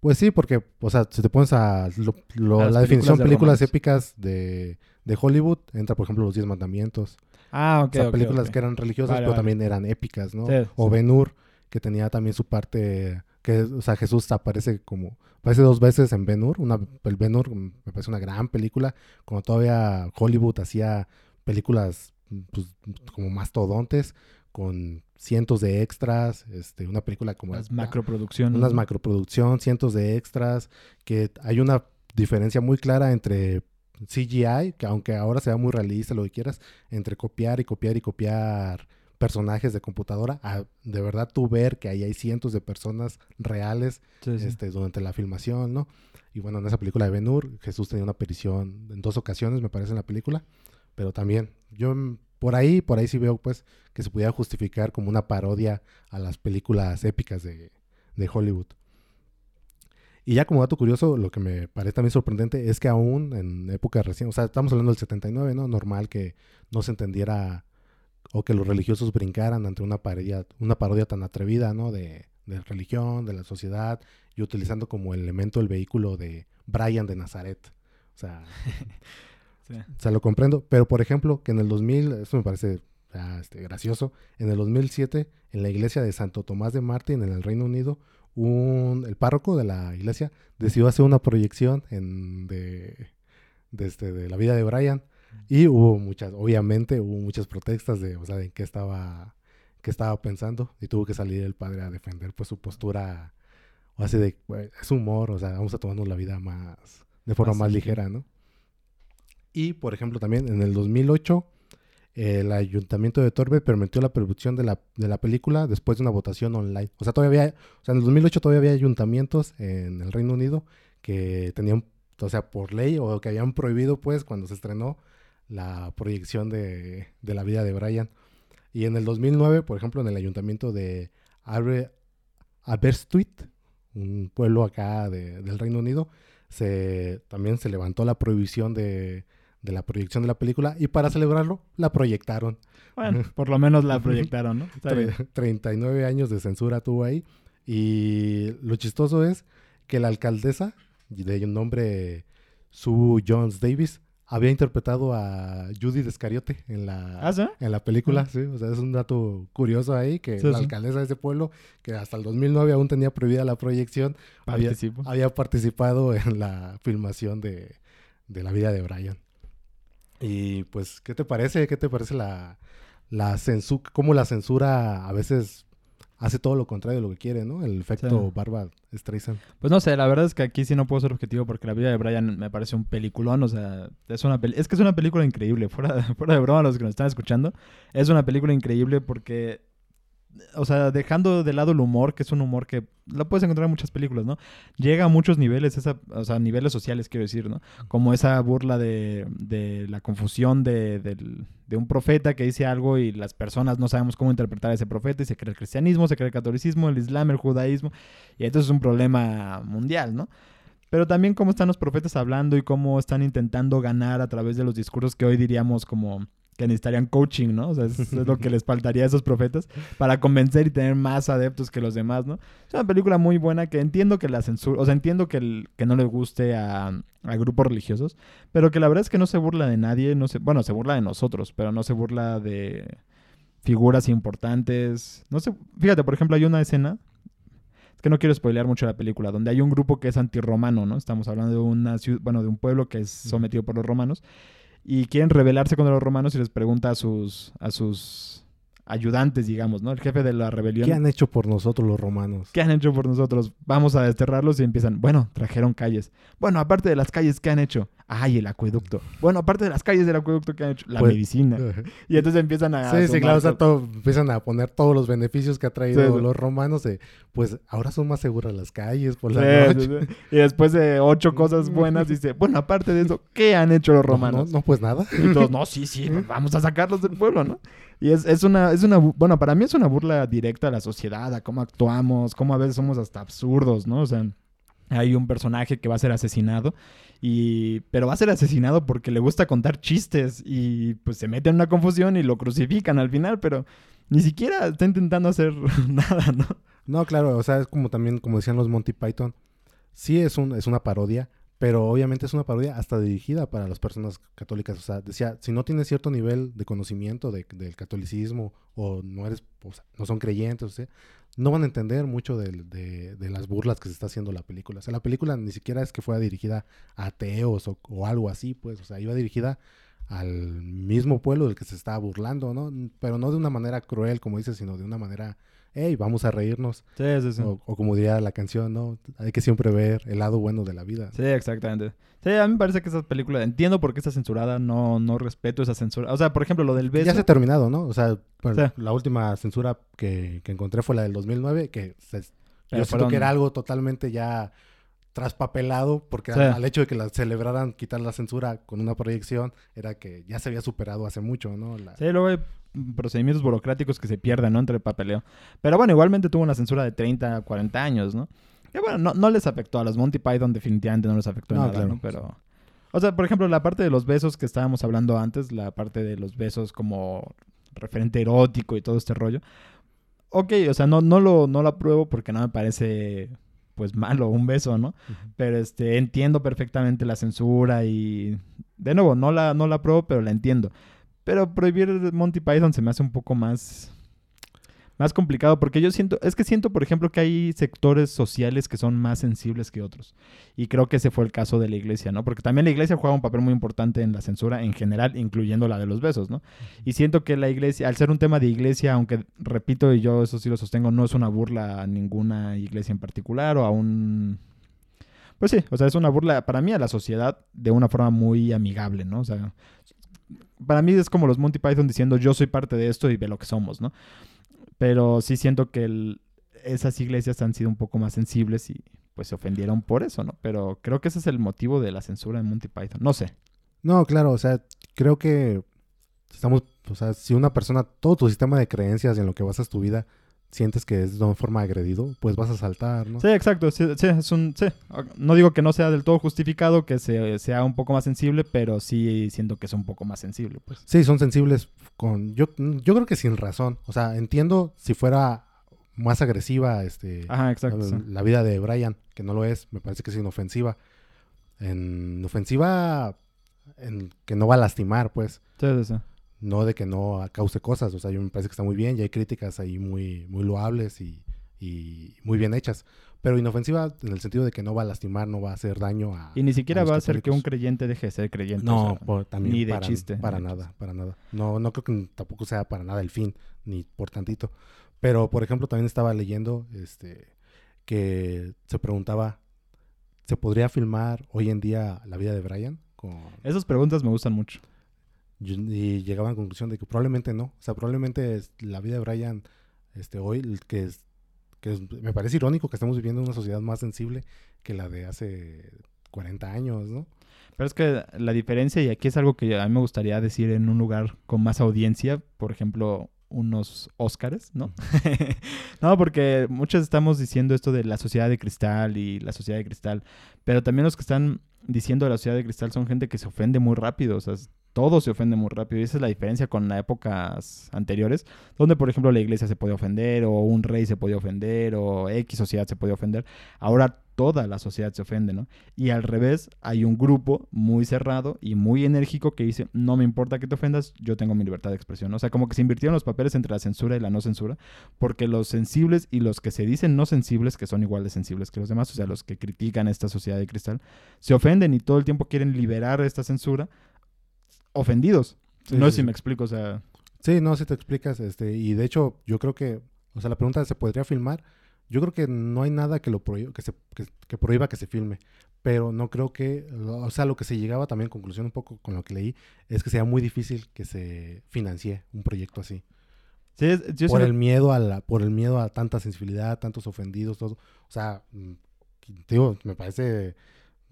Pues sí, porque, o sea, si te pones a... lo- lo- A las la definición películas de películas épicas de, de Hollywood, entra, por ejemplo, Los Diez Mandamientos. Ah, ok, o sea, películas que eran religiosas, Vale, pero vale. también eran épicas, ¿no? Sí, o sí. Ben Hur, que tenía también su parte, que, o sea, Jesús aparece como, aparece dos veces en Ben Hur, una, el Ben Hur mm, me parece una gran película, cuando todavía Hollywood hacía películas pues, como mastodontes, con cientos de extras, este, una película como... Las macroproducciones. Unas macroproducción, cientos de extras, que hay una diferencia muy clara entre CGI, que aunque ahora sea muy realista, lo que quieras, entre copiar y copiar y copiar personajes de computadora, a de verdad tú ver que ahí hay cientos de personas reales Sí, sí. este, durante la filmación, ¿no? Y bueno, en esa película de Ben Hur, Jesús tenía una aparición en dos ocasiones, me parece, en la película, pero también yo por ahí, por ahí sí veo pues que se pudiera justificar como una parodia a las películas épicas de, de Hollywood. Y ya como dato curioso, lo que me parece también sorprendente es que aún en época recién, o sea, estamos hablando del 79, ¿no? Normal que no se entendiera o que los religiosos brincaran ante una parodia, una parodia tan atrevida, ¿no? De, de religión, de la sociedad, y utilizando como elemento el vehículo de Brian de Nazaret. O sea, Sí. o sea, lo comprendo. Pero, por ejemplo, que en el 2000, esto me parece ah, este, gracioso, en el 2007, en la iglesia de Santo Tomás de Martín, en el Reino Unido, un, el párroco de la iglesia decidió hacer una proyección en, de, de, este, de la vida de Brian. Y hubo muchas, obviamente, hubo muchas protestas de, o sea, de qué estaba, qué estaba pensando. Y tuvo que salir el padre a defender, pues, su postura, o así de, "Güey, es humor, o sea, vamos a tomarnos la vida más, de forma Más más ligera. ¿no? Y, por ejemplo, también en el 2008, el Ayuntamiento de Torbe permitió la producción de la, de la película después de una votación online. O sea, todavía había, o sea, en el 2008 todavía había ayuntamientos en el Reino Unido que tenían, o sea, por ley o que habían prohibido, pues, cuando se estrenó la proyección de, de la vida de Brian. Y en el 2009, por ejemplo, en el ayuntamiento de Aber- Aberystwyth, un pueblo acá de- del Reino Unido, se, también se levantó la prohibición de, de la proyección de la película y para celebrarlo la proyectaron. Bueno, por lo menos la proyectaron, ¿no? Tre- 39 años de censura tuvo ahí. Y lo chistoso es que la alcaldesa, de nombre Sue Jones Davis, había interpretado a Judy Descariote en la, ¿Ah, sí? en la película, Ah. sí. O sea, es un dato curioso ahí, que Sí, la alcaldesa de ese pueblo, que hasta el 2009 aún tenía prohibida la proyección, había participado en la filmación de, de la vida de Brian. Y pues, ¿qué te parece? ¿Qué te parece la, la censura? Cómo la censura a veces hace todo lo contrario de lo que quiere, ¿no? El efecto Sí. Barbara Streisand. Pues no sé, la verdad es que aquí sí no puedo ser objetivo porque la vida de Brian me parece un peliculón, o sea, es una peli- es que es una película increíble, fuera fuera de broma los que nos están escuchando, es una película increíble porque o sea, dejando de lado el humor, que es un humor que lo puedes encontrar en muchas películas, ¿no? Llega a muchos niveles, esa, o sea, niveles sociales, quiero decir, ¿no? Como esa burla de, de la confusión de, del- de un profeta que dice algo y las personas no sabemos cómo interpretar a ese profeta y se cree el cristianismo, se cree el catolicismo, el islam, el judaísmo, y entonces es un problema mundial, ¿no? Pero también cómo están los profetas hablando y cómo están intentando ganar a través de los discursos que hoy diríamos como que necesitarían coaching, ¿no? O sea, es, es lo que les faltaría a esos profetas para convencer y tener más adeptos que los demás, ¿no? Es una película muy buena que entiendo que la censura, o sea, entiendo que, el- que no le guste a, a grupos religiosos, pero que la verdad es que no se burla de nadie, no se, bueno, se burla de nosotros, pero no se burla de figuras importantes. No sé, fíjate, por ejemplo, hay una escena es que no quiero spoilear mucho la película, donde hay un grupo que es antirromano, ¿no? Estamos hablando de una ciudad, bueno, de un pueblo que es sometido por los romanos y quieren rebelarse contra los romanos y les pregunta a sus a sus ayudantes, digamos, ¿no? El jefe de la rebelión. ¿Qué han hecho por nosotros los romanos? ¿Qué han hecho por nosotros? Vamos a desterrarlos y empiezan. Bueno, trajeron calles. Bueno, aparte de las calles, ¿qué han hecho? Ay, el acueducto. Bueno, aparte de las calles del acueducto, ¿qué han hecho? La Pues- medicina. Y entonces empiezan a. Sí, sí, claro, o sea, co- todo- empiezan a poner todos los beneficios que ha traído Sí, sí. los romanos de, pues ahora son más seguras las calles por la Sí, noche. Y después de ocho cosas buenas, dice, bueno, aparte de eso, ¿qué han hecho los No, romanos? No, no, pues nada. Y todos, no, sí, sí, pues vamos a sacarlos del pueblo, ¿no? Y es, es una, es una, bu- bueno, para mí es una burla directa a la sociedad, a cómo actuamos, cómo a veces somos hasta absurdos, ¿no? O sea, hay un personaje que va a ser asesinado, y, pero va a ser asesinado porque le gusta contar chistes y pues se mete en una confusión y lo crucifican al final, pero ni siquiera está intentando hacer nada, ¿no? No, claro, o sea, es como también, como decían los Monty Python, sí es, un, es una parodia, pero obviamente es una parodia hasta dirigida para las personas católicas. O sea, decía, si no tienes cierto nivel de conocimiento de- del catolicismo o no eres, o sea, no son creyentes, o sea, no van a entender mucho de, de las burlas que se está haciendo la película. O sea, la película ni siquiera es que fuera dirigida a ateos o, o algo así, pues, o sea, iba dirigida al mismo pueblo del que se estaba burlando, ¿no? Pero no de una manera cruel, como dices, sino de una manera, hey, vamos a reírnos. Sí, sí, sí. O, o como diría la canción, ¿no? Hay que siempre ver el lado bueno de la vida. Sí, exactamente. Sí, a mí me parece que esa película, entiendo por qué está censurada, no, no respeto esa censura. O sea, por ejemplo, lo del beso. Ya se ha terminado, ¿no? O sea, pues, Sí. la última censura que, que encontré fue la del 2009, que se- Pero yo siento fueron- que era algo totalmente ya traspapelado, porque Sí. al, hecho de que la celebraran quitar la censura con una proyección, era que ya se había superado hace mucho, ¿no? La- Sí, luego hay procedimientos burocráticos que se pierden, ¿no? Entre el papeleo. Pero bueno, igualmente tuvo una censura de 30 a 40 años, ¿no? Que bueno, no, no les afectó. A los Monty Python definitivamente no les afectó No, nada, claro. ¿no? Pero... O sea, por ejemplo, la parte de los besos que estábamos hablando antes, la parte de los besos como referente erótico y todo este rollo. Ok, o sea, no, no, lo, no lo apruebo porque no me parece, pues, malo un beso, ¿no? Pero este, entiendo perfectamente la censura y. De nuevo, no la, no la apruebo, pero la entiendo. Pero prohibir Monty Python se me hace un poco más. Más complicado, porque yo siento. Es que siento, por ejemplo, que hay sectores sociales que son más sensibles que otros. Y creo que ese fue el caso de la iglesia, ¿no? Porque también la iglesia juega un papel muy importante en la censura en general, incluyendo la de los besos, ¿no? Y siento que la iglesia, al ser un tema de iglesia, aunque repito, y yo eso sí lo sostengo, no es una burla a ninguna iglesia en particular o a un pues sí, o sea, es una burla para mí a la sociedad de una forma muy amigable, ¿no? O sea, para mí es como los Monty Python diciendo yo soy parte de esto y ve lo que somos, ¿no? Pero sí siento que el- esas iglesias han sido un poco más sensibles y pues se ofendieron por eso, ¿no? Pero creo que ese es el motivo de la censura en Monty Python. No sé. No, claro, o sea, creo que estamos, o sea, si una persona, todo tu sistema de creencias en lo que basas tu vida, sientes que es de una forma agredido, pues vas a saltar, ¿no? Sí, exacto. Sí, sí, es un, sí. No digo que no sea del todo justificado, que se, sea un poco más sensible, pero sí siento que es un poco más sensible, pues. Sí, son sensibles con, yo, yo creo que sin razón, o sea, entiendo si fuera más agresiva, este, Ajá, exacto. sí. la vida de Brian, que no lo es, me parece que es inofensiva. En ofensiva en- que no va a lastimar, pues. Sí, sí, sí. No de que no cause cosas. O sea, yo me parece que está muy bien y hay críticas ahí muy, muy loables y, y muy bien hechas. Pero inofensiva en el sentido de que no va a lastimar, no va a hacer daño a... Y ni siquiera va a hacer que un creyente deje de ser creyente. No, o sea, por- también ni de para, chiste, Para nada, para nada. No, no creo que tampoco sea para nada el fin, ni por tantito. Pero, por ejemplo, también estaba leyendo este, que se preguntaba, ¿se podría filmar hoy en día la vida de Brian? Con, Esas preguntas me gustan mucho. Y llegaban a la conclusión de que probablemente no. O sea, probablemente la vida de Brian este, hoy, que, es, que es- me parece irónico que estemos viviendo una sociedad más sensible que la de hace 40 años, ¿no? Pero es que la diferencia, y aquí es algo que a mí me gustaría decir en un lugar con más audiencia, por ejemplo, unos Óscares, ¿no? no, porque muchos estamos diciendo esto de la sociedad de cristal y la sociedad de cristal, pero también los que están diciendo de la sociedad de cristal son gente que se ofende muy rápido, o sea, todo se ofende muy rápido, y esa es la diferencia con las épocas anteriores, donde, por ejemplo, la iglesia se podía ofender, o un rey se podía ofender, o X sociedad se podía ofender. Ahora toda la sociedad se ofende, ¿no? Y al revés, hay un grupo muy cerrado y muy enérgico que dice, no me importa que te ofendas, yo tengo mi libertad de expresión. O sea, como que se invirtieron los papeles entre la censura y la no censura, porque los sensibles y los que se dicen no sensibles, que son igual de sensibles que los demás, o sea, los que critican esta sociedad de cristal, se ofenden y todo el tiempo quieren liberar esta censura ofendidos. Sí, no sí, sé si sí. me explico, o sea, Sí, no, si te explicas, este, y de hecho, yo creo que, o sea, la pregunta ¿se podría filmar? Yo creo que no hay nada que lo prohíba, que, se, que, que prohíba que se filme, pero no creo que, o sea, lo que se llegaba también, conclusión un poco con lo que leí, es que sea muy difícil que se financie un proyecto así. sí, es- yo por el miedo a la, por el miedo a tanta sensibilidad, tantos ofendidos, todo. O sea, mm, digo, me parece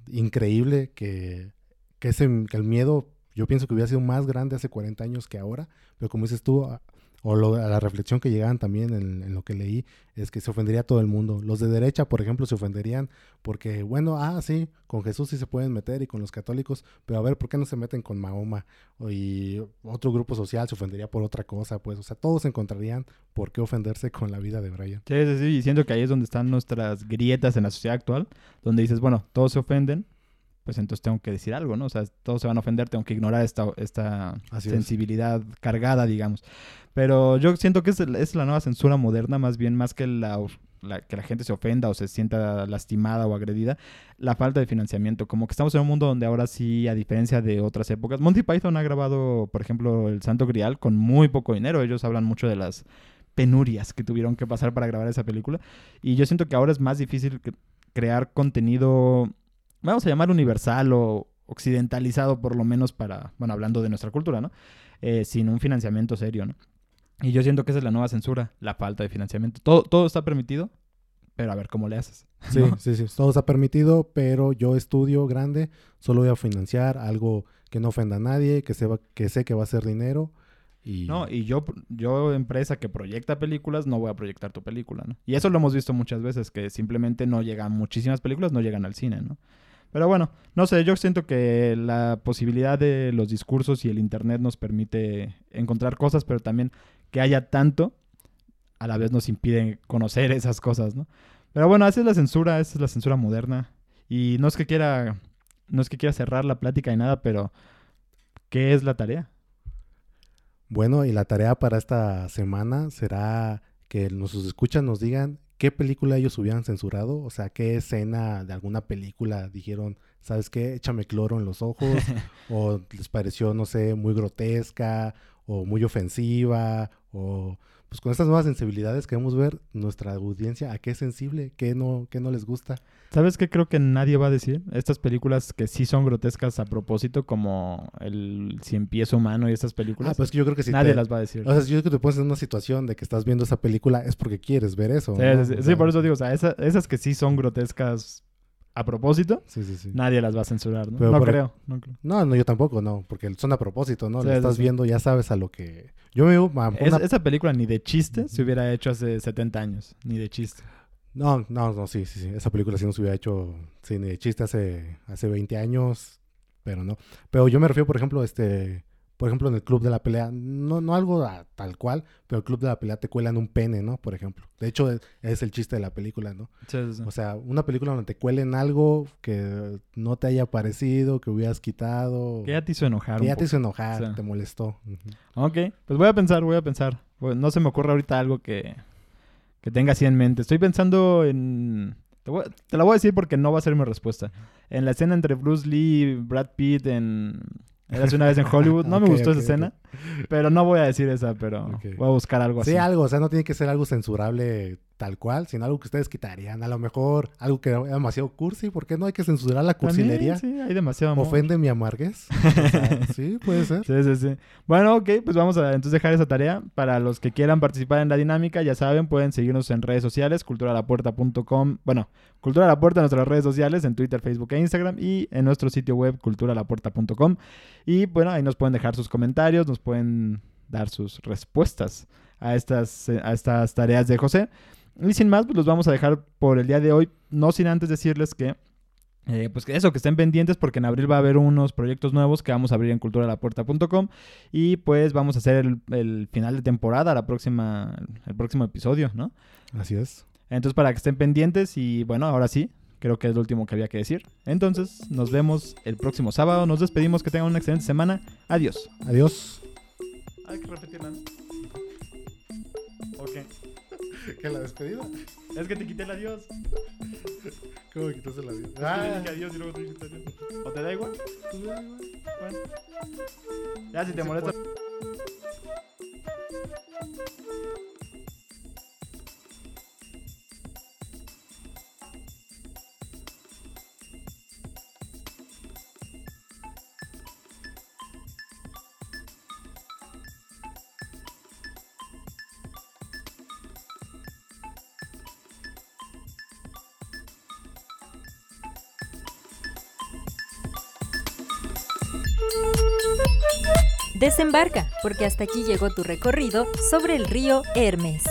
increíble que, que, ese, que el miedo, yo pienso que hubiera sido más grande hace 40 años que ahora, pero como dices tú, a- o lo- a la reflexión que llegaban también en, lo que leí, es que se ofendería todo el mundo. Los de derecha, por ejemplo, se ofenderían porque, bueno, ah, sí, con Jesús sí se pueden meter y con los católicos, pero a ver, ¿por qué no se meten con Mahoma? Y otro grupo social se ofendería por otra cosa, pues, o sea, todos encontrarían por qué ofenderse con la vida de Brian. Sí, sí, sí, y siento que ahí es donde están nuestras grietas en la sociedad actual, donde dices, bueno, todos se ofenden, pues entonces tengo que decir algo, ¿no? O sea, todos se van a ofender, tengo que ignorar esta, esta Así es. sensibilidad cargada, digamos. Pero yo siento que es, la nueva censura moderna, más bien, más que la, la- que la gente se ofenda o se sienta lastimada o agredida, la falta de financiamiento. Como que estamos en un mundo donde ahora sí, a diferencia de otras épocas, Monty Python ha grabado, por ejemplo, El Santo Grial con muy poco dinero. Ellos hablan mucho de las penurias que tuvieron que pasar para grabar esa película. Y yo siento que ahora es más difícil cre- crear contenido, vamos a llamar universal o occidentalizado por lo menos para, bueno, hablando de nuestra cultura, ¿no? Eh, sin un financiamiento serio, ¿no? Y yo siento que esa es la nueva censura, la falta de financiamiento. Todo, todo está permitido, pero a ver cómo le haces. Sí, sí, sí, todo está permitido, pero yo estudio grande, solo voy a financiar algo que no ofenda a nadie, que, se va, que sé que va a ser dinero. Y, No, y yo, yo, empresa que proyecta películas, no voy a proyectar tu película, ¿no? Y eso lo hemos visto muchas veces, que simplemente no llegan, muchísimas películas no llegan al cine, ¿no? Pero bueno, no sé, yo siento que la posibilidad de los discursos y el internet nos permite encontrar cosas, pero también que haya tanto, a la vez nos impide conocer esas cosas, ¿no? Pero bueno, esa es la censura, esa es la censura moderna. Y no es que quiera, no es que quiera cerrar la plática y nada, pero ¿qué es la tarea? Bueno, y la tarea para esta semana será que nuestros escuchas nos digan qué película ellos hubieran censurado, o sea, qué escena de alguna película dijeron, ¿sabes qué? Échame cloro en los ojos, o les pareció, no sé, muy grotesca, o muy ofensiva, o pues con estas nuevas sensibilidades queremos ver nuestra audiencia a qué es sensible, qué no, qué no les gusta. ¿Sabes qué creo que nadie va a decir? Estas películas que sí son grotescas a propósito, como el Cien Pies Humano y estas películas, Ah, pues que yo creo que si nadie te- las va a decir. O sea, si yo creo que te pones en una situación de que estás viendo esa película es porque quieres ver eso. Sí, ¿no? sí, sí, O sí, sea, por eso digo, o sea, esa- esas que sí son grotescas a propósito, Sí, sí, sí. nadie las va a censurar, ¿no? Pero no por- creo, no creo. No, no, yo tampoco, no, porque son a propósito, ¿no? Sí, estás viendo, ya sabes a lo que... Yo me digo, Es- esa película ni de chiste se hubiera hecho hace 70 años, ni de chiste. No, no, no, sí, sí, sí. Esa película sí no se hubiera hecho cine de chiste hace, hace 20 años, pero no. Pero yo me refiero, por ejemplo, este, por ejemplo, en el club de la pelea, no, no algo a- tal cual, pero el club de la pelea te cuelan un pene, ¿no? Por ejemplo. De hecho, es, es el chiste de la película, ¿no? Sí, sí, sí. O sea, una película donde te cuelen algo que no te haya parecido, que hubieras quitado, Que ya te hizo enojar. que ya te hizo enojar, te molestó. Ujú. Ok, pues voy a pensar, voy a pensar. No se me ocurre ahorita algo que, que tenga así en mente. Estoy pensando en... Te, voy- te la voy a decir porque no va a ser mi respuesta. En la escena entre Bruce Lee y Brad Pitt en... Érase una vez en Hollywood. No me gustó esa escena. Pero no voy a decir esa, pero voy a buscar algo así. Sí, algo, o sea, no tiene que ser algo censurable tal cual, sino algo que ustedes quitarían. A lo mejor algo que era demasiado cursi, ¿por qué no hay que censurar la También, cursilería? Sí, hay demasiado amor. Ofende mi amarguez. O sea, sí, puede ser. Sí, sí, sí. Bueno, ok, pues vamos a entonces dejar esa tarea. Para los que quieran participar en la dinámica, ya saben, pueden seguirnos en redes sociales, culturalapuerta.com. Bueno, Cultura La Puerta en nuestras redes sociales, en Twitter, Facebook e Instagram, y en nuestro sitio web, culturalapuerta.com. Y bueno, ahí nos pueden dejar sus comentarios, nos pueden dar sus respuestas a estas, eh, a estas tareas de José. Y sin más, pues los vamos a dejar por el día de hoy, no sin antes decirles que eh, pues que eso, que estén pendientes porque en abril va a haber unos proyectos nuevos que vamos a abrir en culturalapuerta.com y pues vamos a hacer el, el final de temporada, la próxima, el próximo episodio, ¿no? Así es. Entonces para que estén pendientes y bueno, ahora sí, creo que es lo último que había que decir. Entonces nos vemos el próximo sábado, nos despedimos, que tengan una excelente semana, adiós. Adiós. Hay que repetirla. Ok. ¿Qué la despedida? Es que te quité el adiós. ¿Cómo quitaste vida? Es que le dije adiós y luego tú dijiste adiós. ¿O te da igual? Pues me da igual. Bueno. Ya si te molesta. Desembarca, porque hasta aquí llegó tu recorrido sobre el río Hermes.